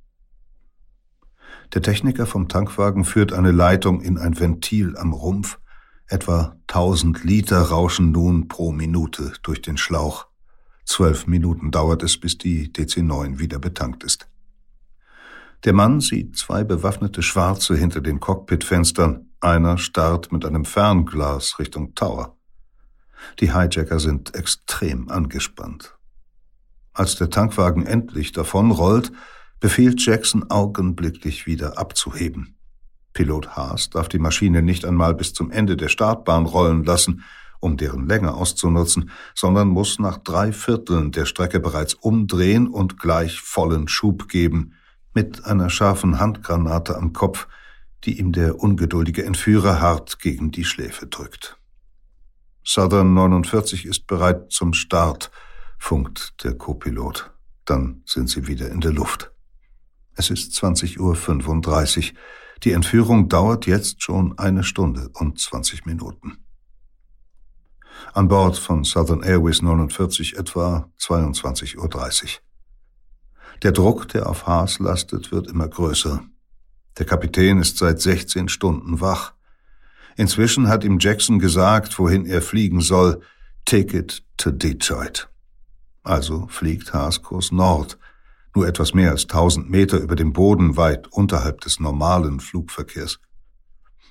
Der Techniker vom Tankwagen führt eine Leitung in ein Ventil am Rumpf. Etwa tausend Liter rauschen nun pro Minute durch den Schlauch. Zwölf Minuten dauert es, bis die DC-9 wieder betankt ist. Der Mann sieht zwei bewaffnete Schwarze hinter den Cockpitfenstern. Einer starrt mit einem Fernglas Richtung Tower. Die Hijacker sind extrem angespannt. Als der Tankwagen endlich davonrollt, befiehlt Jackson augenblicklich wieder abzuheben. Pilot Haas darf die Maschine nicht einmal bis zum Ende der Startbahn rollen lassen, um deren Länge auszunutzen, sondern muss nach drei Vierteln der Strecke bereits umdrehen und gleich vollen Schub geben, mit einer scharfen Handgranate am Kopf, die ihm der ungeduldige Entführer hart gegen die Schläfe drückt. Southern 49 ist bereit zum Start, funkt der Copilot. Dann sind sie wieder in der Luft. Es ist 20.35 Uhr. Die Entführung dauert jetzt schon eine Stunde und 20 Minuten. An Bord von Southern Airways 49 etwa 22.30 Uhr. Der Druck, der auf Haas lastet, wird immer größer. Der Kapitän ist seit 16 Stunden wach. Inzwischen hat ihm Jackson gesagt, wohin er fliegen soll. Take it to Detroit. Also fliegt Haas Kurs Nord, nur etwas mehr als 1000 Meter über dem Boden weit unterhalb des normalen Flugverkehrs.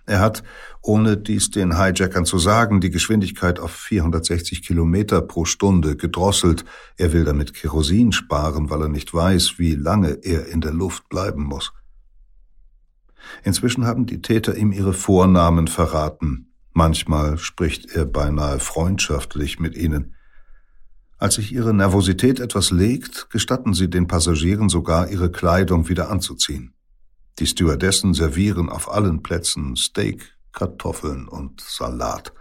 Er hat, ohne dies den Hijackern zu sagen, die Geschwindigkeit auf 460 Kilometer pro Stunde gedrosselt. Er will damit Kerosin sparen, weil er nicht weiß, wie lange er in der Luft bleiben muss. Inzwischen haben die Täter ihm ihre Vornamen verraten. Manchmal spricht er beinahe freundschaftlich mit ihnen. Als sich ihre Nervosität etwas legt, gestatten sie den Passagieren sogar, ihre Kleidung wieder anzuziehen. Die Stewardessen servieren auf allen Plätzen Steak, Kartoffeln und Salat.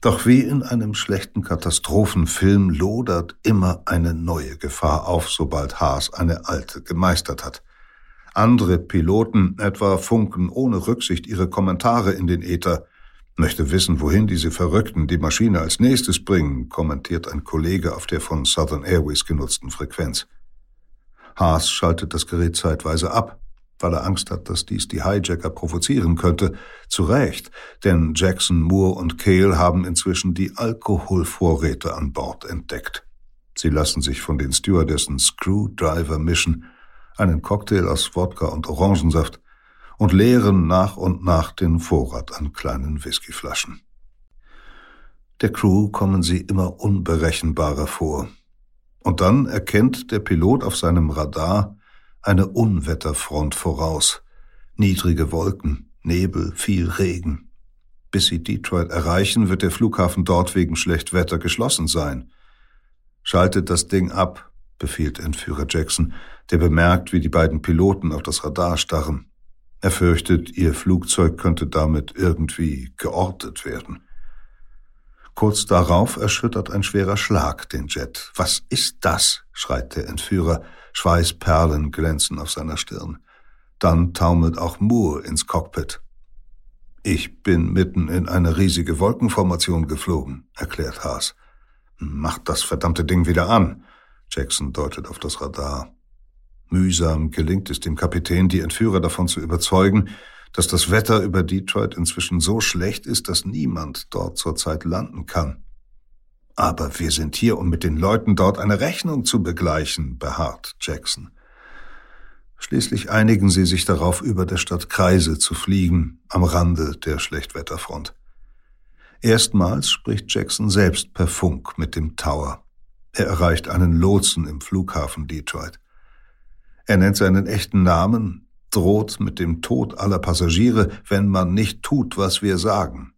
Doch wie in einem schlechten Katastrophenfilm lodert immer eine neue Gefahr auf, sobald Haas eine alte gemeistert hat. Andere Piloten etwa funken ohne Rücksicht ihre Kommentare in den Äther, Möchte wissen, wohin diese Verrückten die Maschine als nächstes bringen, kommentiert ein Kollege auf der von Southern Airways genutzten Frequenz. Haas schaltet das Gerät zeitweise ab, weil er Angst hat, dass dies die Hijacker provozieren könnte. Zu Recht, denn Jackson, Moore und Cale haben inzwischen die Alkoholvorräte an Bord entdeckt. Sie lassen sich von den Stewardessen Screwdriver mischen, einen Cocktail aus Wodka und Orangensaft, und leeren nach und nach den Vorrat an kleinen Whiskyflaschen. Der Crew kommen sie immer unberechenbarer vor. Und dann erkennt der Pilot auf seinem Radar eine Unwetterfront voraus. Niedrige Wolken, Nebel, viel Regen. Bis sie Detroit erreichen, wird der Flughafen dort wegen schlecht Wetter geschlossen sein. Schaltet das Ding ab, befiehlt Entführer Jackson, der bemerkt, wie die beiden Piloten auf das Radar starren. Er fürchtet, ihr Flugzeug könnte damit irgendwie geortet werden. Kurz darauf erschüttert ein schwerer Schlag den Jet. Was ist das? schreit der Entführer. Schweißperlen glänzen auf seiner Stirn. Dann taumelt auch Moore ins Cockpit. Ich bin mitten in eine riesige Wolkenformation geflogen, erklärt Haas. Macht das verdammte Ding wieder an. Jackson deutet auf das Radar. Mühsam gelingt es dem Kapitän, die Entführer davon zu überzeugen, dass das Wetter über Detroit inzwischen so schlecht ist, dass niemand dort zurzeit landen kann. Aber wir sind hier, um mit den Leuten dort eine Rechnung zu begleichen, beharrt Jackson. Schließlich einigen sie sich darauf, über der Stadt Kreise zu fliegen, am Rande der Schlechtwetterfront. Erstmals spricht Jackson selbst per Funk mit dem Tower. Er erreicht einen Lotsen im Flughafen Detroit. Er nennt seinen echten Namen, droht mit dem Tod aller Passagiere, wenn man nicht tut, was wir sagen.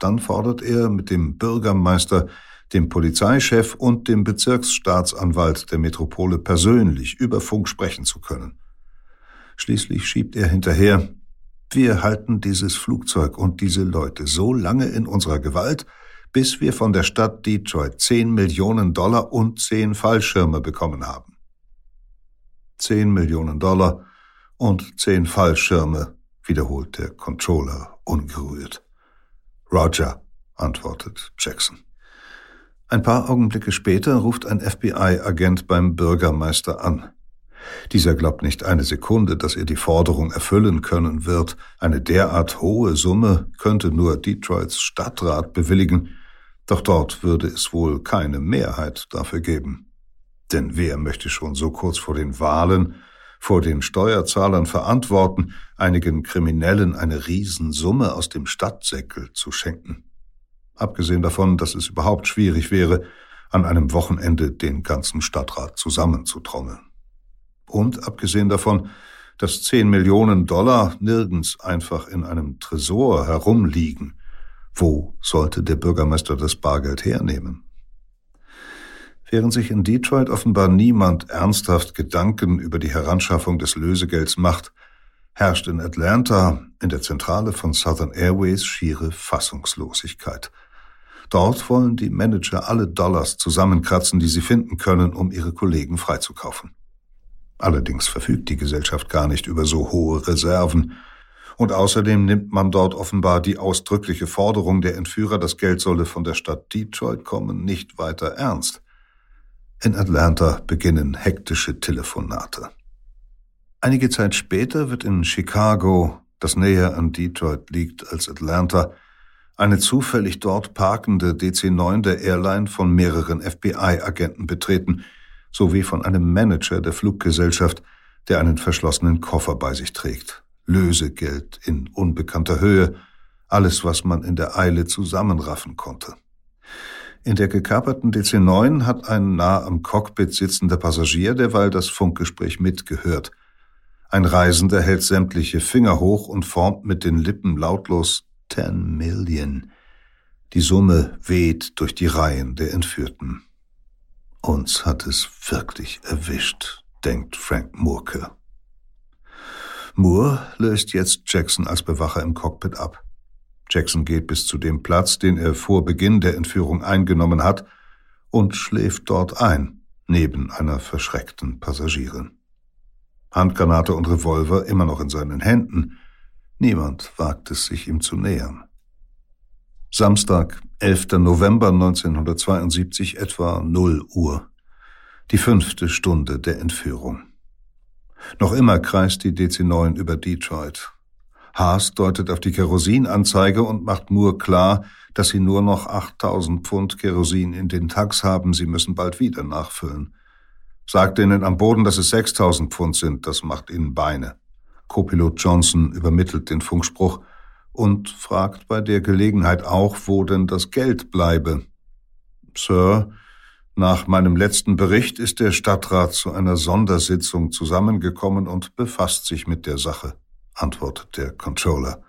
Dann fordert er mit dem Bürgermeister, dem Polizeichef und dem Bezirksstaatsanwalt der Metropole persönlich über Funk sprechen zu können. Schließlich schiebt er hinterher, wir halten dieses Flugzeug und diese Leute so lange in unserer Gewalt, bis wir von der Stadt Detroit zehn Millionen Dollar und zehn Fallschirme bekommen haben. Zehn Millionen Dollar und zehn Fallschirme, wiederholt der Controller ungerührt. Roger, antwortet Jackson. Ein paar Augenblicke später ruft ein FBI-Agent beim Bürgermeister an. Dieser glaubt nicht eine Sekunde, dass er die Forderung erfüllen können wird. Eine derart hohe Summe könnte nur Detroits Stadtrat bewilligen, doch dort würde es wohl keine Mehrheit dafür geben. Denn wer möchte schon so kurz vor den Wahlen vor den Steuerzahlern verantworten, einigen Kriminellen eine Riesensumme aus dem Stadtsäckel zu schenken? abgesehen davon, dass es überhaupt schwierig wäre, an einem Wochenende den ganzen Stadtrat zusammenzutrommeln. Und abgesehen davon, dass zehn Millionen Dollar nirgends einfach in einem Tresor herumliegen, wo sollte der Bürgermeister das Bargeld hernehmen? Während sich in Detroit offenbar niemand ernsthaft Gedanken über die Heranschaffung des Lösegelds macht, herrscht in Atlanta, in der Zentrale von Southern Airways, schiere Fassungslosigkeit. Dort wollen die Manager alle Dollars zusammenkratzen, die sie finden können, um ihre Kollegen freizukaufen. Allerdings verfügt die Gesellschaft gar nicht über so hohe Reserven, und außerdem nimmt man dort offenbar die ausdrückliche Forderung der Entführer, das Geld solle von der Stadt Detroit kommen, nicht weiter ernst. In Atlanta beginnen hektische Telefonate. Einige Zeit später wird in Chicago, das näher an Detroit liegt als Atlanta, eine zufällig dort parkende DC-9 der Airline von mehreren FBI-Agenten betreten, sowie von einem Manager der Fluggesellschaft, der einen verschlossenen Koffer bei sich trägt. Lösegeld in unbekannter Höhe, alles, was man in der Eile zusammenraffen konnte. In der gekaperten DC-9 hat ein nah am Cockpit sitzender Passagier derweil das Funkgespräch mitgehört. Ein Reisender hält sämtliche Finger hoch und formt mit den Lippen lautlos Ten Million. Die Summe weht durch die Reihen der Entführten. Uns hat es wirklich erwischt, denkt Frank Murke. Moore löst jetzt Jackson als Bewacher im Cockpit ab. Jackson geht bis zu dem Platz, den er vor Beginn der Entführung eingenommen hat, und schläft dort ein, neben einer verschreckten Passagierin. Handgranate und Revolver immer noch in seinen Händen, Niemand wagt es, sich ihm zu nähern. Samstag, 11. November 1972, etwa 0 Uhr. Die fünfte Stunde der Entführung. Noch immer kreist die DC-9 über Detroit. Haas deutet auf die Kerosinanzeige und macht Moore klar, dass sie nur noch 8000 Pfund Kerosin in den Tags haben, sie müssen bald wieder nachfüllen. Sagt ihnen am Boden, dass es 6000 Pfund sind, das macht ihnen Beine. Co-Pilot Johnson übermittelt den Funkspruch und fragt bei der Gelegenheit auch, wo denn das Geld bleibe. Sir, nach meinem letzten Bericht ist der Stadtrat zu einer Sondersitzung zusammengekommen und befasst sich mit der Sache, antwortet der Controller.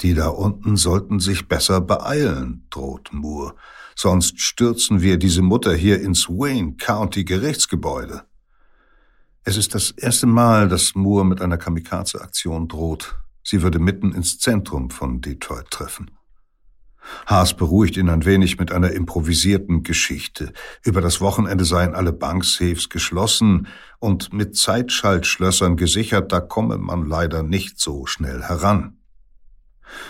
Die da unten sollten sich besser beeilen, droht Moore, sonst stürzen wir diese Mutter hier ins Wayne County Gerichtsgebäude. Es ist das erste Mal, dass Moore mit einer Kamikaze-Aktion droht. Sie würde mitten ins Zentrum von Detroit treffen. Haas beruhigt ihn ein wenig mit einer improvisierten Geschichte. Über das Wochenende seien alle Banksafes geschlossen und mit Zeitschaltschlössern gesichert, da komme man leider nicht so schnell heran.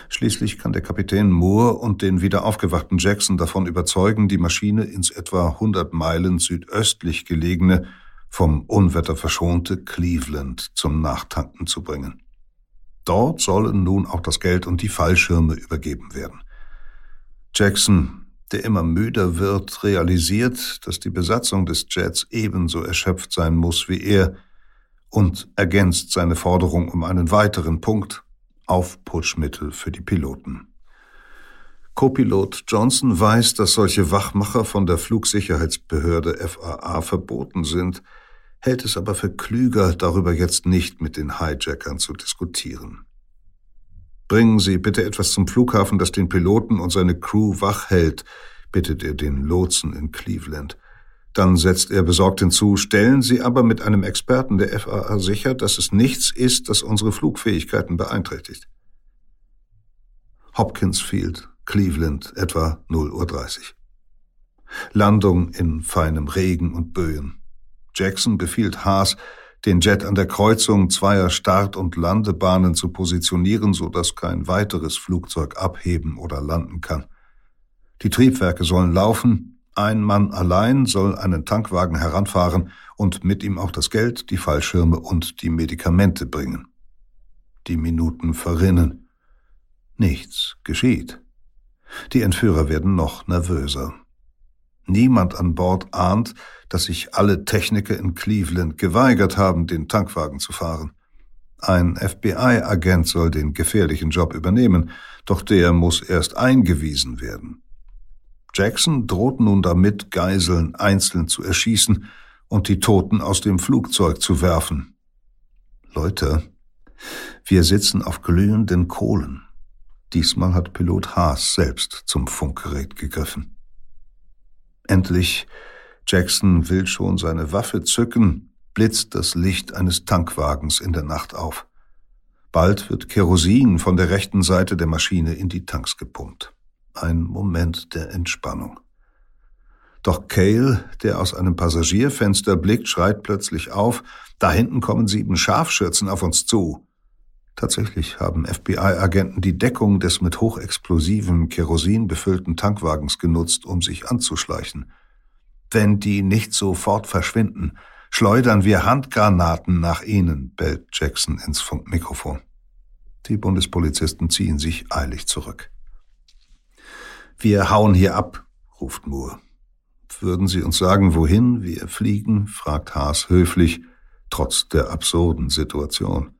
Schließlich kann der Kapitän Moore und den wieder aufgewachten Jackson davon überzeugen, die Maschine ins etwa 100 Meilen südöstlich gelegene vom Unwetter verschonte Cleveland zum Nachtanken zu bringen. Dort sollen nun auch das Geld und die Fallschirme übergeben werden. Jackson, der immer müder wird, realisiert, dass die Besatzung des Jets ebenso erschöpft sein muss wie er und ergänzt seine Forderung um einen weiteren Punkt Aufputschmittel für die Piloten. Co-Pilot Johnson weiß, dass solche Wachmacher von der Flugsicherheitsbehörde FAA verboten sind, hält es aber für klüger, darüber jetzt nicht mit den Hijackern zu diskutieren. Bringen Sie bitte etwas zum Flughafen, das den Piloten und seine Crew wach hält, bittet er den Lotsen in Cleveland. Dann setzt er besorgt hinzu, stellen Sie aber mit einem Experten der FAA sicher, dass es nichts ist, das unsere Flugfähigkeiten beeinträchtigt. Hopkins Field, Cleveland, etwa 0.30 Uhr. Landung in feinem Regen und Böen. Jackson befiehlt Haas, den Jet an der Kreuzung zweier Start- und Landebahnen zu positionieren, so dass kein weiteres Flugzeug abheben oder landen kann. Die Triebwerke sollen laufen, ein Mann allein soll einen Tankwagen heranfahren und mit ihm auch das Geld, die Fallschirme und die Medikamente bringen. Die Minuten verrinnen. Nichts geschieht. Die Entführer werden noch nervöser. Niemand an Bord ahnt, dass sich alle Techniker in Cleveland geweigert haben, den Tankwagen zu fahren. Ein FBI-Agent soll den gefährlichen Job übernehmen, doch der muss erst eingewiesen werden. Jackson droht nun damit, Geiseln einzeln zu erschießen und die Toten aus dem Flugzeug zu werfen. Leute, wir sitzen auf glühenden Kohlen. Diesmal hat Pilot Haas selbst zum Funkgerät gegriffen. Endlich, Jackson will schon seine Waffe zücken, blitzt das Licht eines Tankwagens in der Nacht auf. Bald wird Kerosin von der rechten Seite der Maschine in die Tanks gepumpt. Ein Moment der Entspannung. Doch Cale, der aus einem Passagierfenster blickt, schreit plötzlich auf, da hinten kommen sieben Schafschürzen auf uns zu. Tatsächlich haben FBI-Agenten die Deckung des mit hochexplosivem Kerosin befüllten Tankwagens genutzt, um sich anzuschleichen. Wenn die nicht sofort verschwinden, schleudern wir Handgranaten nach ihnen, bellt Jackson ins Funkmikrofon. Die Bundespolizisten ziehen sich eilig zurück. Wir hauen hier ab, ruft Moore. Würden Sie uns sagen, wohin wir fliegen? fragt Haas höflich, trotz der absurden Situation.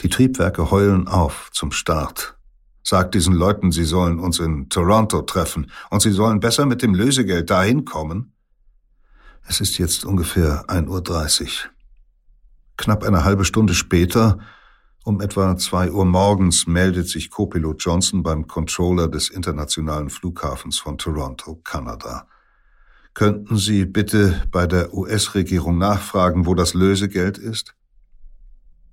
Die Triebwerke heulen auf zum Start. Sagt diesen Leuten, sie sollen uns in Toronto treffen und sie sollen besser mit dem Lösegeld dahin kommen. Es ist jetzt ungefähr 1.30 Uhr. Knapp eine halbe Stunde später, um etwa zwei Uhr morgens, meldet sich Co-Pilot Johnson beim Controller des internationalen Flughafens von Toronto, Kanada. Könnten Sie bitte bei der US-Regierung nachfragen, wo das Lösegeld ist?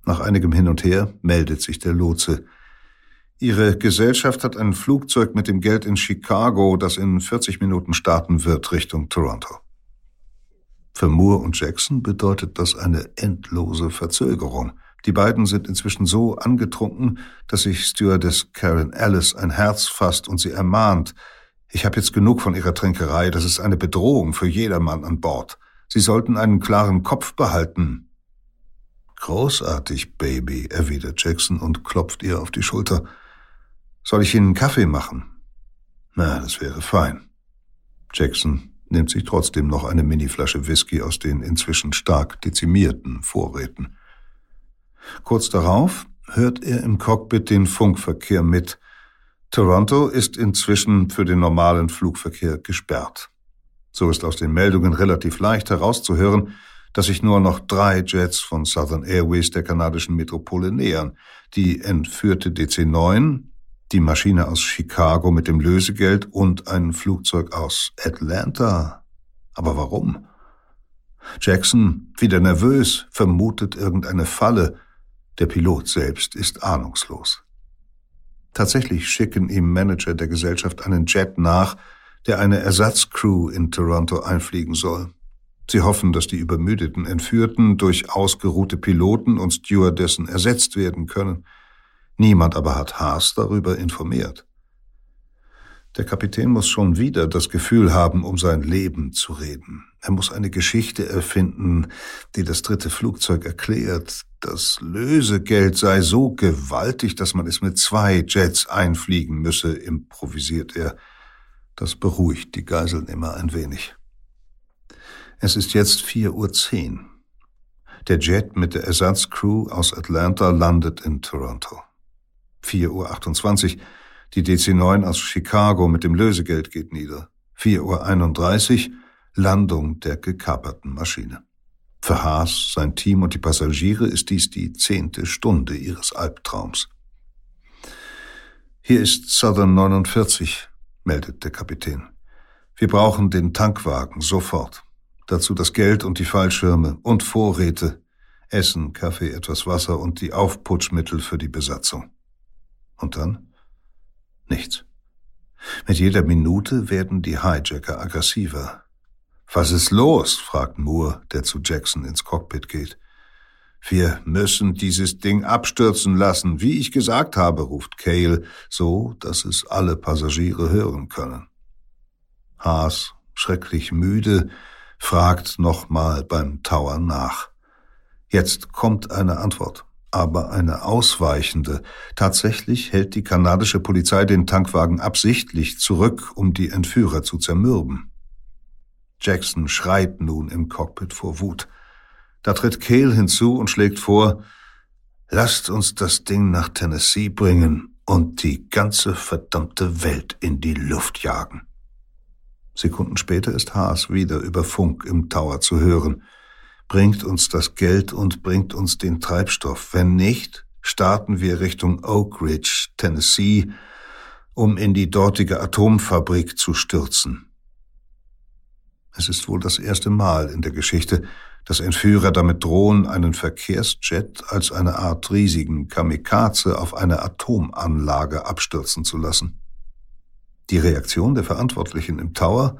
Nach einigem Hin und Her meldet sich der Lotse. Ihre Gesellschaft hat ein Flugzeug mit dem Geld in Chicago, das in 40 Minuten starten wird, Richtung Toronto. Für Moore und Jackson bedeutet das eine endlose Verzögerung. Die beiden sind inzwischen so angetrunken, dass sich Stewardess Karen Ellis ein Herz fasst und sie ermahnt. Ich habe jetzt genug von Ihrer Trinkerei, das ist eine Bedrohung für jedermann an Bord. Sie sollten einen klaren Kopf behalten. Großartig, Baby, erwidert Jackson und klopft ihr auf die Schulter. Soll ich Ihnen Kaffee machen? Na, das wäre fein. Jackson nimmt sich trotzdem noch eine Miniflasche Whisky aus den inzwischen stark dezimierten Vorräten. Kurz darauf hört er im Cockpit den Funkverkehr mit. Toronto ist inzwischen für den normalen Flugverkehr gesperrt. So ist aus den Meldungen relativ leicht herauszuhören, dass sich nur noch drei Jets von Southern Airways der kanadischen Metropole nähern. Die entführte DC-9, die Maschine aus Chicago mit dem Lösegeld und ein Flugzeug aus Atlanta. Aber warum? Jackson, wieder nervös, vermutet irgendeine Falle. Der Pilot selbst ist ahnungslos. Tatsächlich schicken ihm Manager der Gesellschaft einen Jet nach, der eine Ersatzcrew in Toronto einfliegen soll. Sie hoffen, dass die übermüdeten Entführten durch ausgeruhte Piloten und Stewardessen ersetzt werden können. Niemand aber hat Haas darüber informiert. Der Kapitän muss schon wieder das Gefühl haben, um sein Leben zu reden. Er muss eine Geschichte erfinden, die das dritte Flugzeug erklärt. Das Lösegeld sei so gewaltig, dass man es mit zwei Jets einfliegen müsse, improvisiert er. Das beruhigt die Geiselnehmer ein wenig. Es ist jetzt vier Uhr. zehn. Der Jet mit der Ersatzcrew aus Atlanta landet in Toronto. Vier Uhr. achtundzwanzig. Die DC-9 aus Chicago mit dem Lösegeld geht nieder. Vier Uhr. einunddreißig. Landung der gekaperten Maschine. Für Haas, sein Team und die Passagiere ist dies die zehnte Stunde ihres Albtraums. Hier ist Southern 49, meldet der Kapitän. Wir brauchen den Tankwagen sofort. Dazu das Geld und die Fallschirme und Vorräte, Essen, Kaffee, etwas Wasser und die Aufputschmittel für die Besatzung. Und dann? Nichts. Mit jeder Minute werden die Hijacker aggressiver. Was ist los? fragt Moore, der zu Jackson ins Cockpit geht. Wir müssen dieses Ding abstürzen lassen, wie ich gesagt habe, ruft Cale, so dass es alle Passagiere hören können. Haas, schrecklich müde, fragt nochmal beim Tower nach. Jetzt kommt eine Antwort, aber eine ausweichende. Tatsächlich hält die kanadische Polizei den Tankwagen absichtlich zurück, um die Entführer zu zermürben. Jackson schreit nun im Cockpit vor Wut. Da tritt Cale hinzu und schlägt vor, lasst uns das Ding nach Tennessee bringen und die ganze verdammte Welt in die Luft jagen. Sekunden später ist Haas wieder über Funk im Tower zu hören. Bringt uns das Geld und bringt uns den Treibstoff. Wenn nicht, starten wir Richtung Oak Ridge, Tennessee, um in die dortige Atomfabrik zu stürzen. Es ist wohl das erste Mal in der Geschichte, dass Entführer damit drohen, einen Verkehrsjet als eine Art riesigen Kamikaze auf eine Atomanlage abstürzen zu lassen. Die Reaktion der Verantwortlichen im Tower?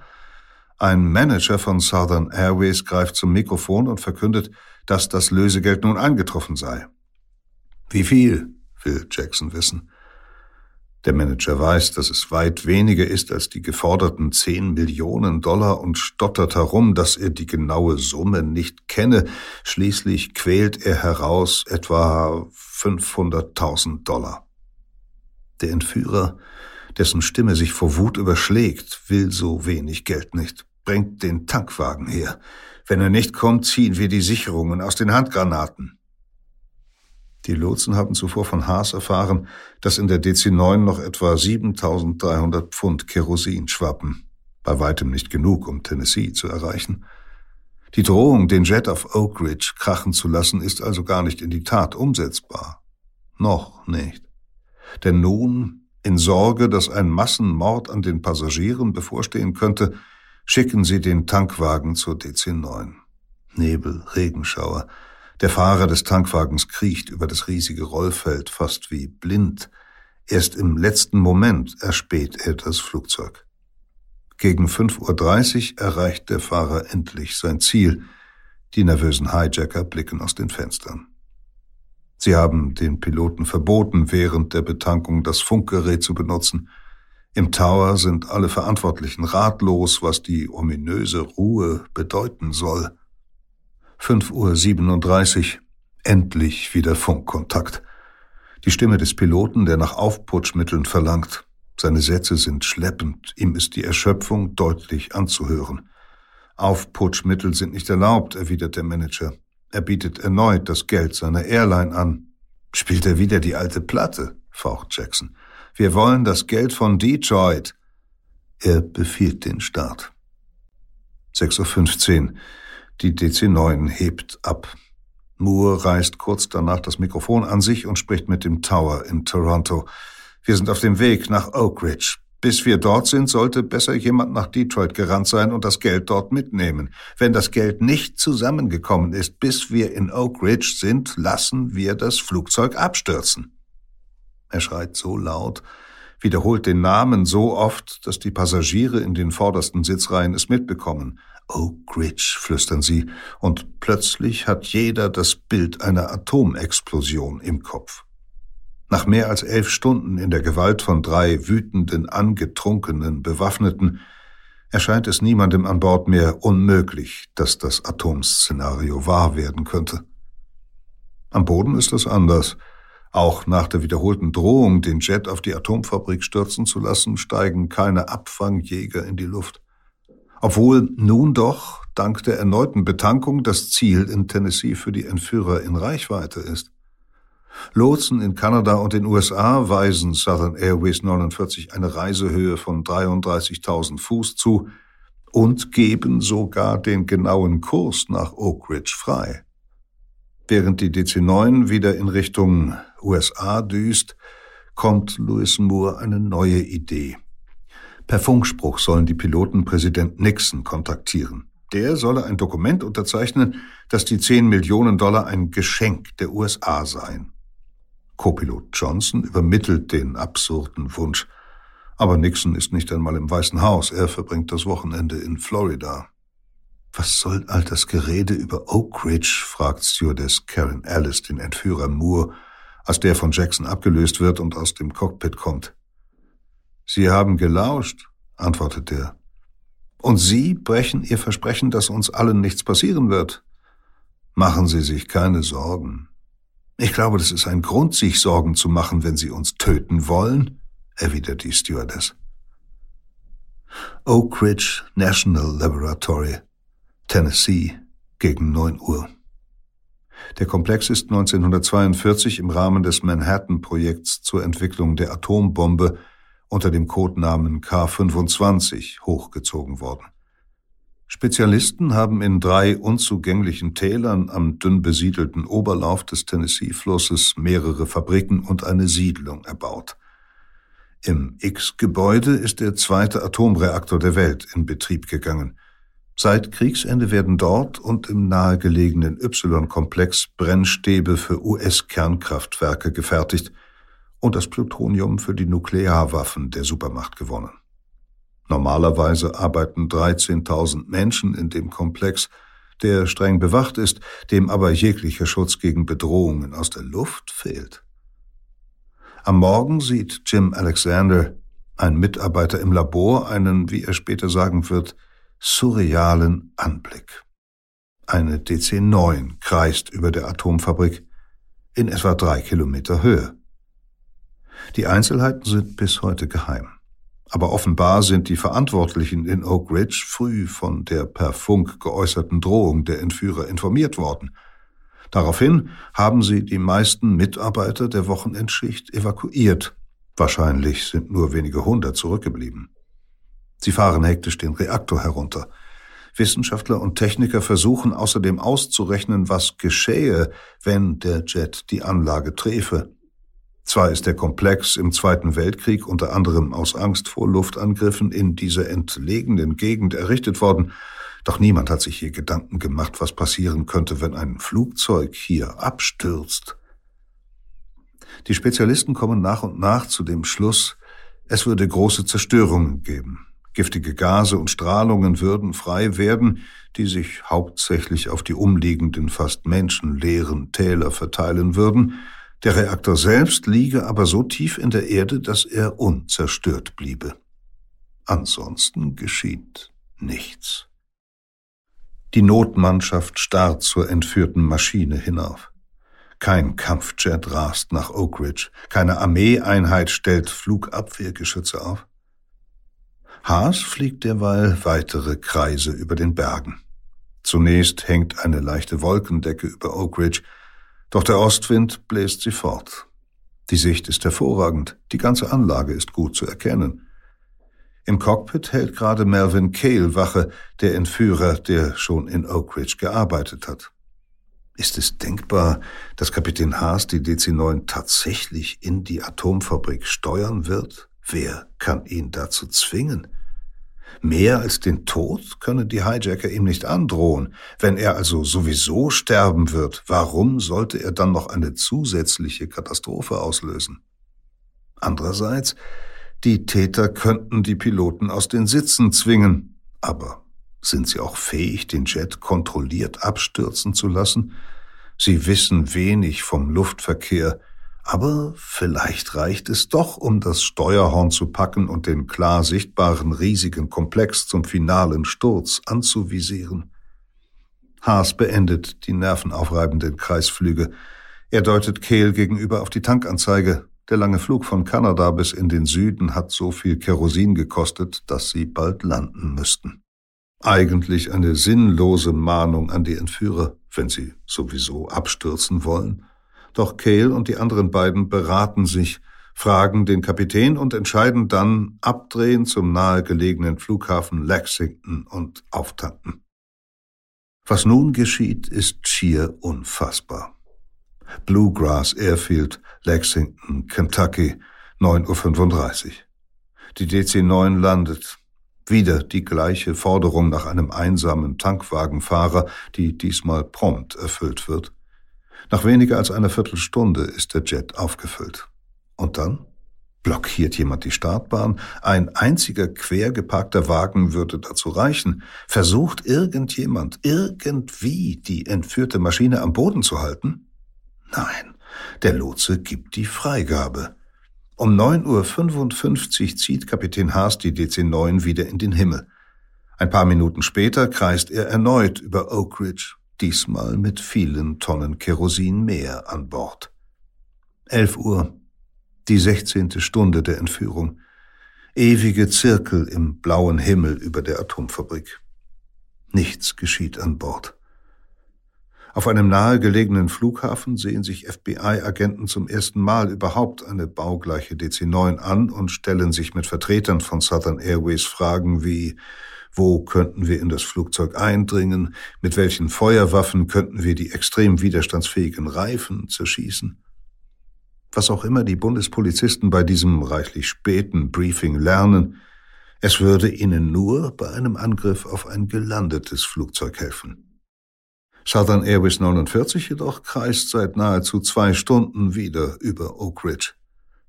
Ein Manager von Southern Airways greift zum Mikrofon und verkündet, dass das Lösegeld nun eingetroffen sei. Wie viel? will Jackson wissen. Der Manager weiß, dass es weit weniger ist als die geforderten zehn Millionen Dollar und stottert herum, dass er die genaue Summe nicht kenne. Schließlich quält er heraus etwa 500.000 Dollar. Der Entführer, dessen Stimme sich vor Wut überschlägt, will so wenig Geld nicht. Bringt den Tankwagen her. Wenn er nicht kommt, ziehen wir die Sicherungen aus den Handgranaten. Die Lotsen haben zuvor von Haas erfahren, dass in der DC-9 noch etwa 7300 Pfund Kerosin schwappen. Bei weitem nicht genug, um Tennessee zu erreichen. Die Drohung, den Jet auf Oak Ridge krachen zu lassen, ist also gar nicht in die Tat umsetzbar. Noch nicht. Denn nun, in Sorge, dass ein Massenmord an den Passagieren bevorstehen könnte, schicken sie den Tankwagen zur DC-9. Nebel, Regenschauer, der Fahrer des Tankwagens kriecht über das riesige Rollfeld fast wie blind. Erst im letzten Moment erspäht er das Flugzeug. Gegen 5.30 Uhr erreicht der Fahrer endlich sein Ziel. Die nervösen Hijacker blicken aus den Fenstern. Sie haben den Piloten verboten, während der Betankung das Funkgerät zu benutzen. Im Tower sind alle Verantwortlichen ratlos, was die ominöse Ruhe bedeuten soll. 5.37 Uhr, endlich wieder Funkkontakt. Die Stimme des Piloten, der nach Aufputschmitteln verlangt. Seine Sätze sind schleppend, ihm ist die Erschöpfung deutlich anzuhören. Aufputschmittel sind nicht erlaubt, erwidert der Manager. Er bietet erneut das Geld seiner Airline an. Spielt er wieder die alte Platte? faucht Jackson. Wir wollen das Geld von Detroit. Er befiehlt den Start. 6.15 Uhr. Die DC-9 hebt ab. Moore reißt kurz danach das Mikrofon an sich und spricht mit dem Tower in Toronto. Wir sind auf dem Weg nach Oak Ridge. Bis wir dort sind, sollte besser jemand nach Detroit gerannt sein und das Geld dort mitnehmen. Wenn das Geld nicht zusammengekommen ist, bis wir in Oak Ridge sind, lassen wir das Flugzeug abstürzen. Er schreit so laut, wiederholt den Namen so oft, dass die Passagiere in den vordersten Sitzreihen es mitbekommen. Oak Ridge, flüstern sie, und plötzlich hat jeder das Bild einer Atomexplosion im Kopf. Nach mehr als elf Stunden in der Gewalt von drei wütenden, angetrunkenen Bewaffneten erscheint es niemandem an Bord mehr unmöglich, dass das Atomszenario wahr werden könnte. Am Boden ist es anders. Auch nach der wiederholten Drohung, den Jet auf die Atomfabrik stürzen zu lassen, steigen keine Abfangjäger in die Luft. Obwohl nun doch, dank der erneuten Betankung, das Ziel in Tennessee für die Entführer in Reichweite ist. Lotsen in Kanada und den USA weisen Southern Airways 49 eine Reisehöhe von 33.000 Fuß zu und geben sogar den genauen Kurs nach Oak Ridge frei. Während die DC-9 wieder in Richtung USA düst, kommt Louis Moore eine neue Idee. Per Funkspruch sollen die Piloten Präsident Nixon kontaktieren. Der solle ein Dokument unterzeichnen, dass die 10 Millionen Dollar ein Geschenk der USA seien. Co-Pilot Johnson übermittelt den absurden Wunsch. Aber Nixon ist nicht einmal im Weißen Haus. Er verbringt das Wochenende in Florida. Was soll all das Gerede über Oak Ridge? fragt Stewardess Karen Alice den Entführer Moore, als der von Jackson abgelöst wird und aus dem Cockpit kommt. Sie haben gelauscht, antwortet er. Und Sie brechen Ihr Versprechen, dass uns allen nichts passieren wird. Machen Sie sich keine Sorgen. Ich glaube, das ist ein Grund, sich Sorgen zu machen, wenn Sie uns töten wollen, erwidert die Stewardess. Oak Ridge National Laboratory, Tennessee, gegen neun Uhr. Der Komplex ist 1942 im Rahmen des Manhattan-Projekts zur Entwicklung der Atombombe unter dem Codenamen K25 hochgezogen worden. Spezialisten haben in drei unzugänglichen Tälern am dünn besiedelten Oberlauf des Tennessee-Flusses mehrere Fabriken und eine Siedlung erbaut. Im X-Gebäude ist der zweite Atomreaktor der Welt in Betrieb gegangen. Seit Kriegsende werden dort und im nahegelegenen Y-Komplex Brennstäbe für US-Kernkraftwerke gefertigt und das Plutonium für die Nuklearwaffen der Supermacht gewonnen. Normalerweise arbeiten 13.000 Menschen in dem Komplex, der streng bewacht ist, dem aber jeglicher Schutz gegen Bedrohungen aus der Luft fehlt. Am Morgen sieht Jim Alexander, ein Mitarbeiter im Labor, einen, wie er später sagen wird, surrealen Anblick. Eine DC-9 kreist über der Atomfabrik in etwa drei Kilometer Höhe. Die Einzelheiten sind bis heute geheim. Aber offenbar sind die Verantwortlichen in Oak Ridge früh von der per Funk geäußerten Drohung der Entführer informiert worden. Daraufhin haben sie die meisten Mitarbeiter der Wochenendschicht evakuiert. Wahrscheinlich sind nur wenige hundert zurückgeblieben. Sie fahren hektisch den Reaktor herunter. Wissenschaftler und Techniker versuchen außerdem auszurechnen, was geschähe, wenn der Jet die Anlage träfe. Zwar ist der Komplex im Zweiten Weltkrieg unter anderem aus Angst vor Luftangriffen in dieser entlegenen Gegend errichtet worden, doch niemand hat sich hier Gedanken gemacht, was passieren könnte, wenn ein Flugzeug hier abstürzt. Die Spezialisten kommen nach und nach zu dem Schluss, es würde große Zerstörungen geben. Giftige Gase und Strahlungen würden frei werden, die sich hauptsächlich auf die umliegenden, fast menschenleeren Täler verteilen würden, der Reaktor selbst liege aber so tief in der Erde, dass er unzerstört bliebe. Ansonsten geschieht nichts. Die Notmannschaft starrt zur entführten Maschine hinauf. Kein Kampfjet rast nach Oak Ridge, keine Armeeeinheit stellt Flugabwehrgeschütze auf. Haas fliegt derweil weitere Kreise über den Bergen. Zunächst hängt eine leichte Wolkendecke über Oak Ridge, doch der Ostwind bläst sie fort. Die Sicht ist hervorragend, die ganze Anlage ist gut zu erkennen. Im Cockpit hält gerade Melvin Cale Wache, der Entführer, der schon in Oak Ridge gearbeitet hat. Ist es denkbar, dass Kapitän Haas die DC-9 tatsächlich in die Atomfabrik steuern wird? Wer kann ihn dazu zwingen? Mehr als den Tod könne die Hijacker ihm nicht androhen. Wenn er also sowieso sterben wird, warum sollte er dann noch eine zusätzliche Katastrophe auslösen? Andererseits, die Täter könnten die Piloten aus den Sitzen zwingen. Aber sind sie auch fähig, den Jet kontrolliert abstürzen zu lassen? Sie wissen wenig vom Luftverkehr, aber vielleicht reicht es doch, um das Steuerhorn zu packen und den klar sichtbaren riesigen Komplex zum finalen Sturz anzuvisieren. Haas beendet die nervenaufreibenden Kreisflüge. Er deutet Kehl gegenüber auf die Tankanzeige. Der lange Flug von Kanada bis in den Süden hat so viel Kerosin gekostet, dass sie bald landen müssten. Eigentlich eine sinnlose Mahnung an die Entführer, wenn sie sowieso abstürzen wollen. Doch Cale und die anderen beiden beraten sich, fragen den Kapitän und entscheiden dann, abdrehen zum nahegelegenen Flughafen Lexington und auftanken. Was nun geschieht, ist schier unfassbar. Bluegrass Airfield, Lexington, Kentucky, 9.35 Uhr. Die DC-9 landet. Wieder die gleiche Forderung nach einem einsamen Tankwagenfahrer, die diesmal prompt erfüllt wird. Nach weniger als einer Viertelstunde ist der Jet aufgefüllt. Und dann? Blockiert jemand die Startbahn? Ein einziger quer geparkter Wagen würde dazu reichen. Versucht irgendjemand irgendwie die entführte Maschine am Boden zu halten? Nein, der Lotse gibt die Freigabe. Um 9.55 Uhr zieht Kapitän Haas die DC-9 wieder in den Himmel. Ein paar Minuten später kreist er erneut über Oak Ridge, diesmal mit vielen Tonnen Kerosin mehr an Bord. 11 Uhr die sechzehnte Stunde der Entführung. Ewige Zirkel im blauen Himmel über der Atomfabrik. Nichts geschieht an Bord. Auf einem nahegelegenen Flughafen sehen sich FBI-Agenten zum ersten Mal überhaupt eine baugleiche DC-9 an und stellen sich mit Vertretern von Southern Airways Fragen wie wo könnten wir in das Flugzeug eindringen, mit welchen Feuerwaffen könnten wir die extrem widerstandsfähigen Reifen zerschießen was auch immer die Bundespolizisten bei diesem reichlich späten Briefing lernen, es würde ihnen nur bei einem Angriff auf ein gelandetes Flugzeug helfen. Southern Airways 49 jedoch kreist seit nahezu zwei Stunden wieder über Oak Ridge.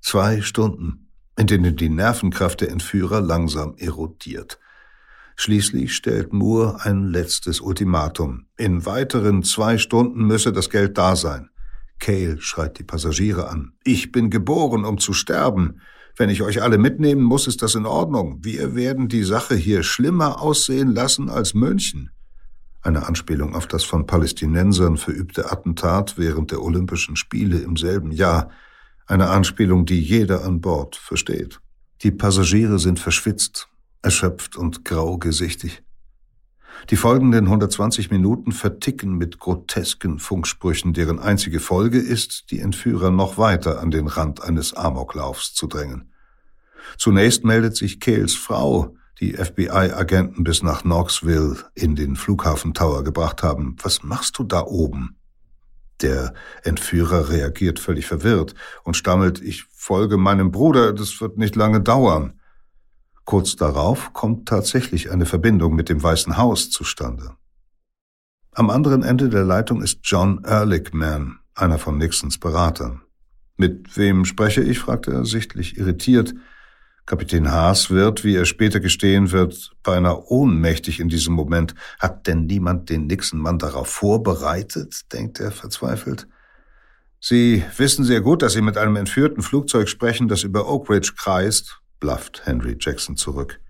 Zwei Stunden, in denen die Nervenkraft der Entführer langsam erodiert. Schließlich stellt Moore ein letztes Ultimatum. In weiteren zwei Stunden müsse das Geld da sein. Cale schreit die Passagiere an. Ich bin geboren, um zu sterben. Wenn ich euch alle mitnehmen muss, ist das in Ordnung. Wir werden die Sache hier schlimmer aussehen lassen als München. Eine Anspielung auf das von Palästinensern verübte Attentat während der Olympischen Spiele im selben Jahr. Eine Anspielung, die jeder an Bord versteht. Die Passagiere sind verschwitzt, erschöpft und graugesichtig. Die folgenden 120 Minuten verticken mit grotesken Funksprüchen, deren einzige Folge ist, die Entführer noch weiter an den Rand eines Amoklaufs zu drängen. Zunächst meldet sich Kehls Frau, die FBI-Agenten bis nach Knoxville in den Flughafen Tower gebracht haben. Was machst du da oben? Der Entführer reagiert völlig verwirrt und stammelt, ich folge meinem Bruder, das wird nicht lange dauern. Kurz darauf kommt tatsächlich eine Verbindung mit dem Weißen Haus zustande. Am anderen Ende der Leitung ist John Ehrlichman, einer von Nixons Beratern. Mit wem spreche ich? fragte er, sichtlich irritiert. Kapitän Haas wird, wie er später gestehen wird, beinahe ohnmächtig in diesem Moment. Hat denn niemand den Nixon-Mann darauf vorbereitet? denkt er verzweifelt. Sie wissen sehr gut, dass Sie mit einem entführten Flugzeug sprechen, das über Oak Ridge kreist, blafft Henry Jackson zurück.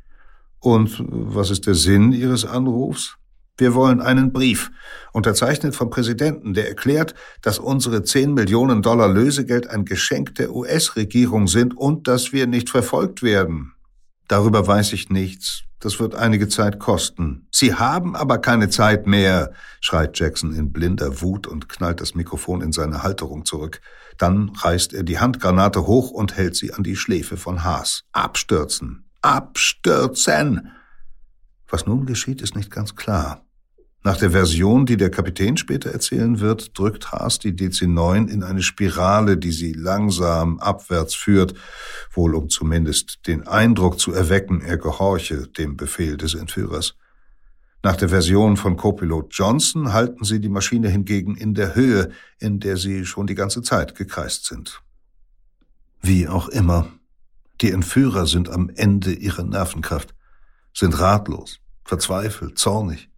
Und was ist der Sinn Ihres Anrufs? Wir wollen einen Brief, unterzeichnet vom Präsidenten, der erklärt, dass unsere 10 Millionen Dollar Lösegeld ein Geschenk der US-Regierung sind und dass wir nicht verfolgt werden. Darüber weiß ich nichts. Das wird einige Zeit kosten. Sie haben aber keine Zeit mehr, schreit Jackson in blinder Wut und knallt das Mikrofon in seine Halterung zurück. Dann reißt er die Handgranate hoch und hält sie an die Schläfe von Haas. Abstürzen! Abstürzen! Was nun geschieht, ist nicht ganz klar. Nach der Version, die der Kapitän später erzählen wird, drückt Haas die DC-9 in eine Spirale, die sie langsam abwärts führt, wohl um zumindest den Eindruck zu erwecken, er gehorche dem Befehl des Entführers. Nach der Version von Copilot Johnson halten sie die Maschine hingegen in der Höhe, in der sie schon die ganze Zeit gekreist sind. Wie auch immer, die Entführer sind am Ende ihrer Nervenkraft, sind ratlos, verzweifelt, zornig.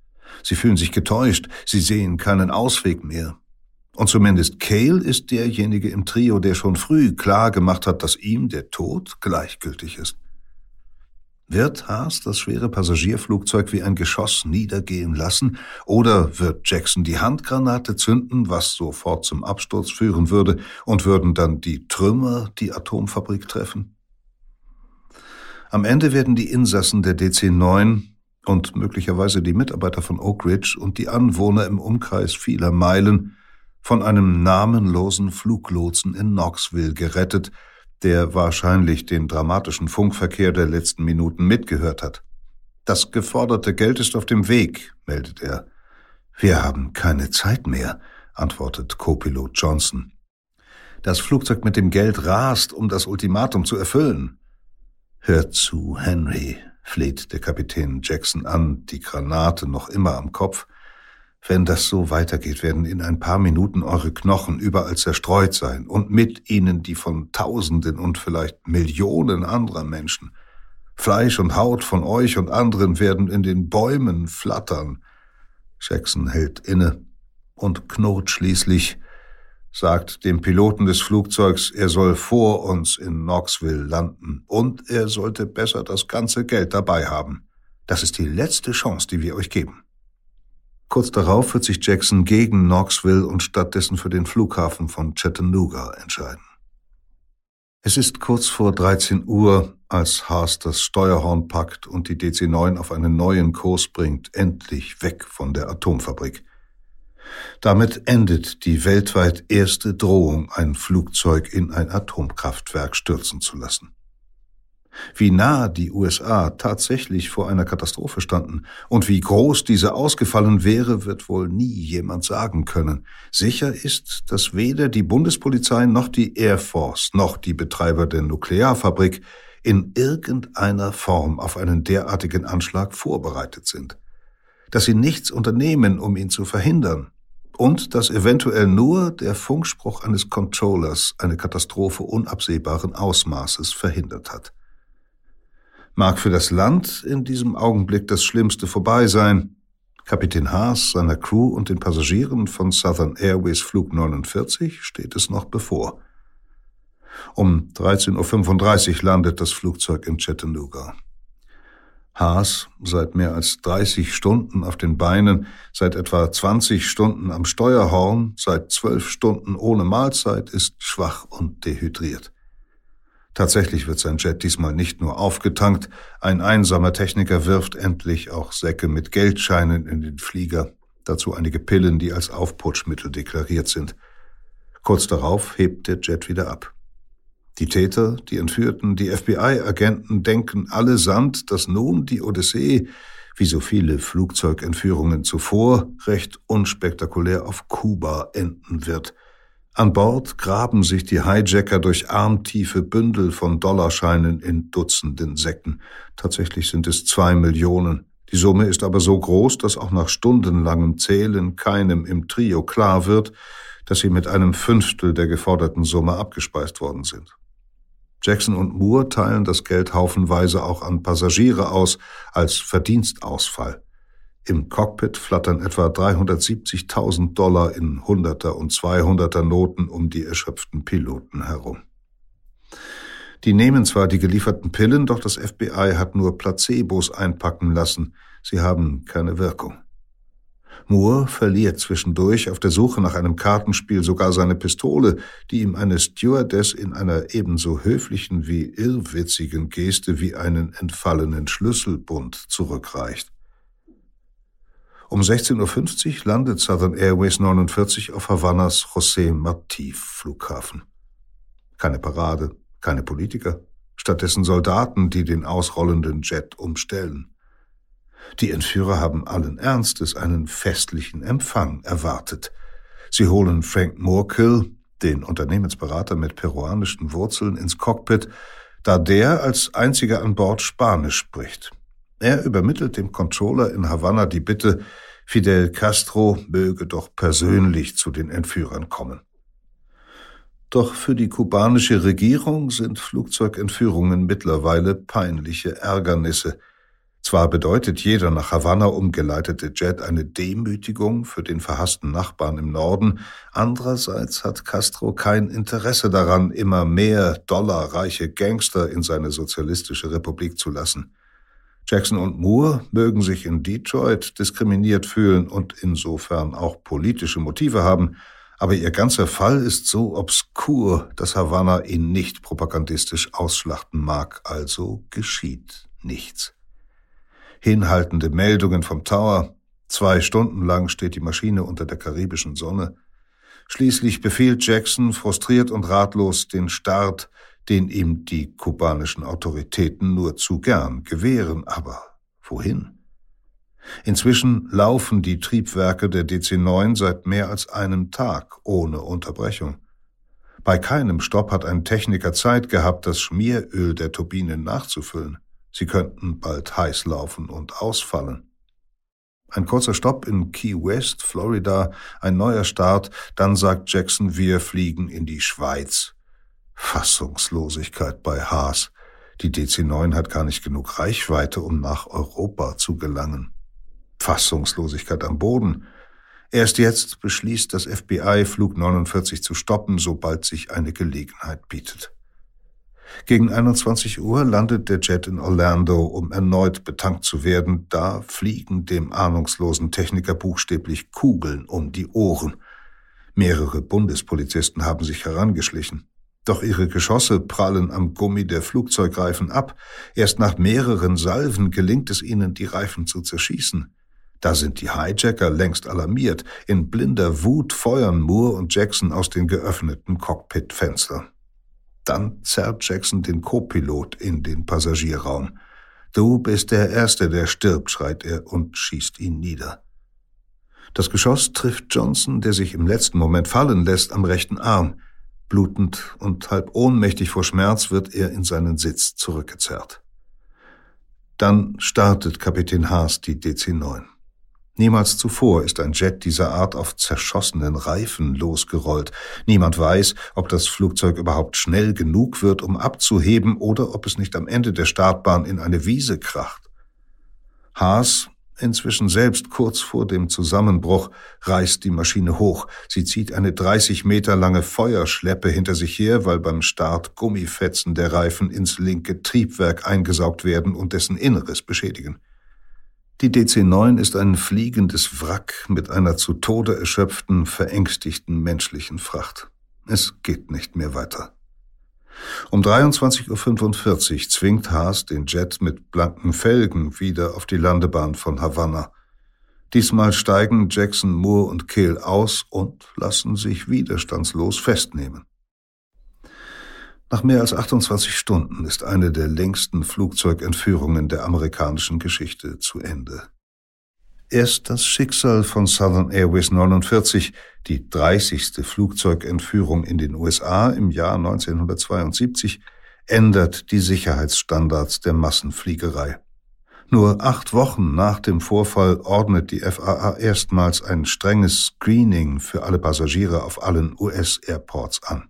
Sie fühlen sich getäuscht, sie sehen keinen Ausweg mehr. Und zumindest Cale ist derjenige im Trio, der schon früh klar gemacht hat, dass ihm der Tod gleichgültig ist. Wird Haas das schwere Passagierflugzeug wie ein Geschoss niedergehen lassen, oder wird Jackson die Handgranate zünden, was sofort zum Absturz führen würde, und würden dann die Trümmer die Atomfabrik treffen? Am Ende werden die Insassen der DC-9 und möglicherweise die Mitarbeiter von Oak Ridge und die Anwohner im Umkreis vieler Meilen von einem namenlosen Fluglotsen in Knoxville gerettet, der wahrscheinlich den dramatischen Funkverkehr der letzten Minuten mitgehört hat. Das geforderte Geld ist auf dem Weg, meldet er. Wir haben keine Zeit mehr, antwortet Co-Pilot Johnson. Das Flugzeug mit dem Geld rast, um das Ultimatum zu erfüllen. Hör zu, Henry, fleht der Kapitän Jackson an, die Granate noch immer am Kopf. Wenn das so weitergeht, werden in ein paar Minuten eure Knochen überall zerstreut sein und mit ihnen die von Tausenden und vielleicht Millionen anderer Menschen. Fleisch und Haut von euch und anderen werden in den Bäumen flattern. Jackson hält inne und knurrt schließlich, sagt dem Piloten des Flugzeugs, er soll vor uns in Knoxville landen und er sollte besser das ganze Geld dabei haben. Das ist die letzte Chance, die wir euch geben. Kurz darauf wird sich Jackson gegen Knoxville und stattdessen für den Flughafen von Chattanooga entscheiden. Es ist kurz vor 13 Uhr, als Haas das Steuerhorn packt und die DC-9 auf einen neuen Kurs bringt, endlich weg von der Atomfabrik. Damit endet die weltweit erste Drohung, ein Flugzeug in ein Atomkraftwerk stürzen zu lassen. Wie nah die USA tatsächlich vor einer Katastrophe standen und wie groß diese ausgefallen wäre, wird wohl nie jemand sagen können. Sicher ist, dass weder die Bundespolizei noch die Air Force noch die Betreiber der Nuklearfabrik in irgendeiner Form auf einen derartigen Anschlag vorbereitet sind. Dass sie nichts unternehmen, um ihn zu verhindern. Und dass eventuell nur der Funkspruch eines Controllers eine Katastrophe unabsehbaren Ausmaßes verhindert hat. Mag für das Land in diesem Augenblick das Schlimmste vorbei sein. Kapitän Haas, seiner Crew und den Passagieren von Southern Airways Flug 49 steht es noch bevor. Um 13.35 Uhr landet das Flugzeug in Chattanooga. Haas, seit mehr als 30 Stunden auf den Beinen, seit etwa 20 Stunden am Steuerhorn, seit zwölf Stunden ohne Mahlzeit, ist schwach und dehydriert. Tatsächlich wird sein Jet diesmal nicht nur aufgetankt, ein einsamer Techniker wirft endlich auch Säcke mit Geldscheinen in den Flieger, dazu einige Pillen, die als Aufputschmittel deklariert sind. Kurz darauf hebt der Jet wieder ab. Die Täter, die Entführten, die FBI-Agenten denken allesamt, dass nun die Odyssee, wie so viele Flugzeugentführungen zuvor, recht unspektakulär auf Kuba enden wird – an Bord graben sich die Hijacker durch armtiefe Bündel von Dollarscheinen in Dutzenden Säcken. Tatsächlich sind es zwei Millionen. Die Summe ist aber so groß, dass auch nach stundenlangem Zählen keinem im Trio klar wird, dass sie mit einem Fünftel der geforderten Summe abgespeist worden sind. Jackson und Moore teilen das Geld haufenweise auch an Passagiere aus als Verdienstausfall. Im Cockpit flattern etwa 370.000 Dollar in Hunderter und Zweihunderter Noten um die erschöpften Piloten herum. Die nehmen zwar die gelieferten Pillen, doch das FBI hat nur Placebos einpacken lassen. Sie haben keine Wirkung. Moore verliert zwischendurch auf der Suche nach einem Kartenspiel sogar seine Pistole, die ihm eine Stewardess in einer ebenso höflichen wie irrwitzigen Geste wie einen entfallenen Schlüsselbund zurückreicht. Um 16.50 Uhr landet Southern Airways 49 auf Havannas José Martí Flughafen. Keine Parade, keine Politiker, stattdessen Soldaten, die den ausrollenden Jet umstellen. Die Entführer haben allen Ernstes einen festlichen Empfang erwartet. Sie holen Frank Moorkill, den Unternehmensberater mit peruanischen Wurzeln, ins Cockpit, da der als einziger an Bord Spanisch spricht. Er übermittelt dem Controller in Havanna die Bitte, Fidel Castro möge doch persönlich zu den Entführern kommen. Doch für die kubanische Regierung sind Flugzeugentführungen mittlerweile peinliche Ärgernisse. Zwar bedeutet jeder nach Havanna umgeleitete Jet eine Demütigung für den verhassten Nachbarn im Norden, andererseits hat Castro kein Interesse daran, immer mehr dollarreiche Gangster in seine sozialistische Republik zu lassen. Jackson und Moore mögen sich in Detroit diskriminiert fühlen und insofern auch politische Motive haben, aber ihr ganzer Fall ist so obskur, dass Havanna ihn nicht propagandistisch ausschlachten mag, also geschieht nichts. Hinhaltende Meldungen vom Tower, zwei Stunden lang steht die Maschine unter der karibischen Sonne, Schließlich befiehlt Jackson frustriert und ratlos den Start, den ihm die kubanischen Autoritäten nur zu gern gewähren. Aber wohin? Inzwischen laufen die Triebwerke der DC-9 seit mehr als einem Tag ohne Unterbrechung. Bei keinem Stopp hat ein Techniker Zeit gehabt, das Schmieröl der Turbinen nachzufüllen. Sie könnten bald heiß laufen und ausfallen. Ein kurzer Stopp in Key West, Florida, ein neuer Start, dann sagt Jackson, wir fliegen in die Schweiz. Fassungslosigkeit bei Haas. Die DC-9 hat gar nicht genug Reichweite, um nach Europa zu gelangen. Fassungslosigkeit am Boden. Erst jetzt beschließt das FBI, Flug 49 zu stoppen, sobald sich eine Gelegenheit bietet. Gegen 21 Uhr landet der Jet in Orlando, um erneut betankt zu werden. Da fliegen dem ahnungslosen Techniker buchstäblich Kugeln um die Ohren. Mehrere Bundespolizisten haben sich herangeschlichen. Doch ihre Geschosse prallen am Gummi der Flugzeugreifen ab. Erst nach mehreren Salven gelingt es ihnen, die Reifen zu zerschießen. Da sind die Hijacker längst alarmiert. In blinder Wut feuern Moore und Jackson aus den geöffneten Cockpitfenstern. Dann zerrt Jackson den Co-Pilot in den Passagierraum. Du bist der Erste, der stirbt, schreit er und schießt ihn nieder. Das Geschoss trifft Johnson, der sich im letzten Moment fallen lässt, am rechten Arm. Blutend und halb ohnmächtig vor Schmerz wird er in seinen Sitz zurückgezerrt. Dann startet Kapitän Haas die DC-9. Niemals zuvor ist ein Jet dieser Art auf zerschossenen Reifen losgerollt. Niemand weiß, ob das Flugzeug überhaupt schnell genug wird, um abzuheben, oder ob es nicht am Ende der Startbahn in eine Wiese kracht. Haas inzwischen selbst kurz vor dem Zusammenbruch, reißt die Maschine hoch. Sie zieht eine 30 Meter lange Feuerschleppe hinter sich her, weil beim Start Gummifetzen der Reifen ins linke Triebwerk eingesaugt werden und dessen Inneres beschädigen. Die DC-9 ist ein fliegendes Wrack mit einer zu Tode erschöpften, verängstigten menschlichen Fracht. Es geht nicht mehr weiter. Um 23.45 Uhr zwingt Haas den Jet mit blanken Felgen wieder auf die Landebahn von Havanna. Diesmal steigen Jackson, Moore und Kehl aus und lassen sich widerstandslos festnehmen. Nach mehr als 28 Stunden ist eine der längsten Flugzeugentführungen der amerikanischen Geschichte zu Ende. Erst das Schicksal von Southern Airways 49, die 30. Flugzeugentführung in den USA im Jahr 1972, ändert die Sicherheitsstandards der Massenfliegerei. Nur acht Wochen nach dem Vorfall ordnet die FAA erstmals ein strenges Screening für alle Passagiere auf allen US-Airports an.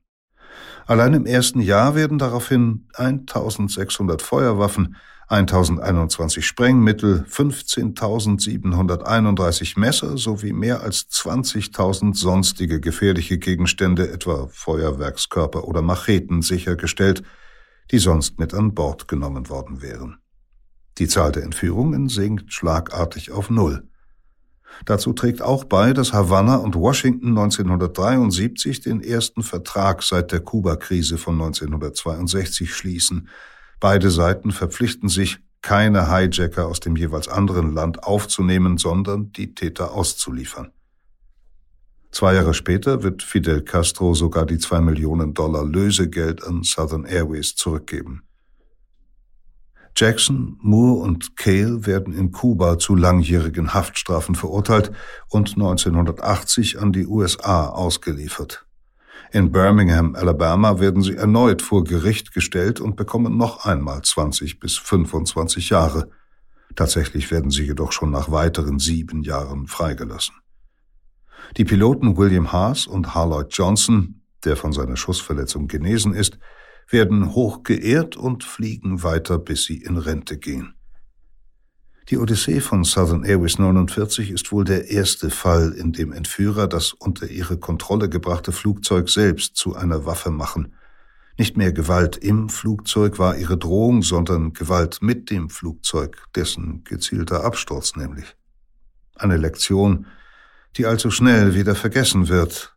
Allein im ersten Jahr werden daraufhin 1600 Feuerwaffen, 1021 Sprengmittel, 15.731 Messer sowie mehr als 20.000 sonstige gefährliche Gegenstände, etwa Feuerwerkskörper oder Macheten, sichergestellt, die sonst mit an Bord genommen worden wären. Die Zahl der Entführungen sinkt schlagartig auf Null. Dazu trägt auch bei, dass Havanna und Washington 1973 den ersten Vertrag seit der Kuba-Krise von 1962 schließen. Beide Seiten verpflichten sich, keine Hijacker aus dem jeweils anderen Land aufzunehmen, sondern die Täter auszuliefern. Zwei Jahre später wird Fidel Castro sogar die zwei Millionen Dollar Lösegeld an Southern Airways zurückgeben. Jackson, Moore und Cale werden in Kuba zu langjährigen Haftstrafen verurteilt und 1980 an die USA ausgeliefert. In Birmingham, Alabama werden sie erneut vor Gericht gestellt und bekommen noch einmal 20 bis 25 Jahre. Tatsächlich werden sie jedoch schon nach weiteren sieben Jahren freigelassen. Die Piloten William Haas und Harloyd Johnson, der von seiner Schussverletzung genesen ist, werden hoch geehrt und fliegen weiter, bis sie in Rente gehen. Die Odyssee von Southern Airways 49 ist wohl der erste Fall, in dem Entführer das unter ihre Kontrolle gebrachte Flugzeug selbst zu einer Waffe machen. Nicht mehr Gewalt im Flugzeug war ihre Drohung, sondern Gewalt mit dem Flugzeug, dessen gezielter Absturz nämlich. Eine Lektion, die allzu schnell wieder vergessen wird.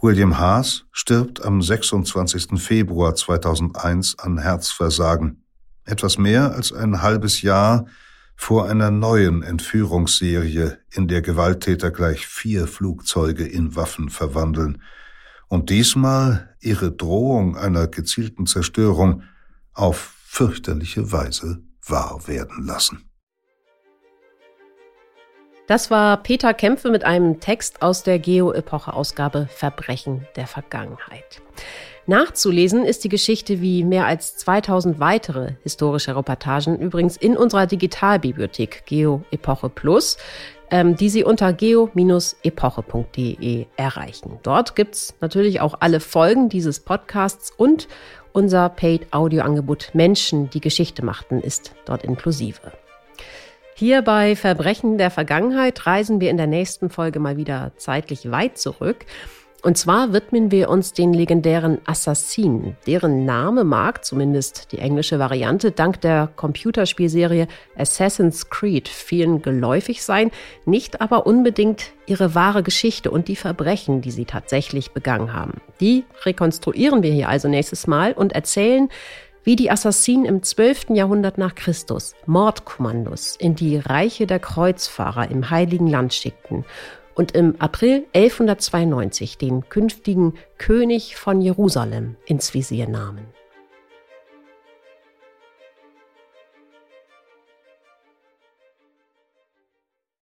William Haas stirbt am 26. Februar 2001 an Herzversagen. Etwas mehr als ein halbes Jahr vor einer neuen Entführungsserie, in der Gewalttäter gleich vier Flugzeuge in Waffen verwandeln und diesmal ihre Drohung einer gezielten Zerstörung auf fürchterliche Weise wahr werden lassen. Das war Peter Kämpfe mit einem Text aus der Geo-Epoche-Ausgabe Verbrechen der Vergangenheit. Nachzulesen ist die Geschichte wie mehr als 2000 weitere historische Reportagen übrigens in unserer Digitalbibliothek Geo Epoche Plus, ähm, die Sie unter geo-epoche.de erreichen. Dort gibt's natürlich auch alle Folgen dieses Podcasts und unser Paid-Audio-Angebot Menschen, die Geschichte machten, ist dort inklusive. Hier bei Verbrechen der Vergangenheit reisen wir in der nächsten Folge mal wieder zeitlich weit zurück. Und zwar widmen wir uns den legendären Assassinen. Deren Name mag, zumindest die englische Variante, dank der Computerspielserie Assassin's Creed vielen geläufig sein, nicht aber unbedingt ihre wahre Geschichte und die Verbrechen, die sie tatsächlich begangen haben. Die rekonstruieren wir hier also nächstes Mal und erzählen, wie die Assassinen im 12. Jahrhundert nach Christus Mordkommandos in die Reiche der Kreuzfahrer im Heiligen Land schickten und im April 1192 den künftigen König von Jerusalem ins Visier nahmen.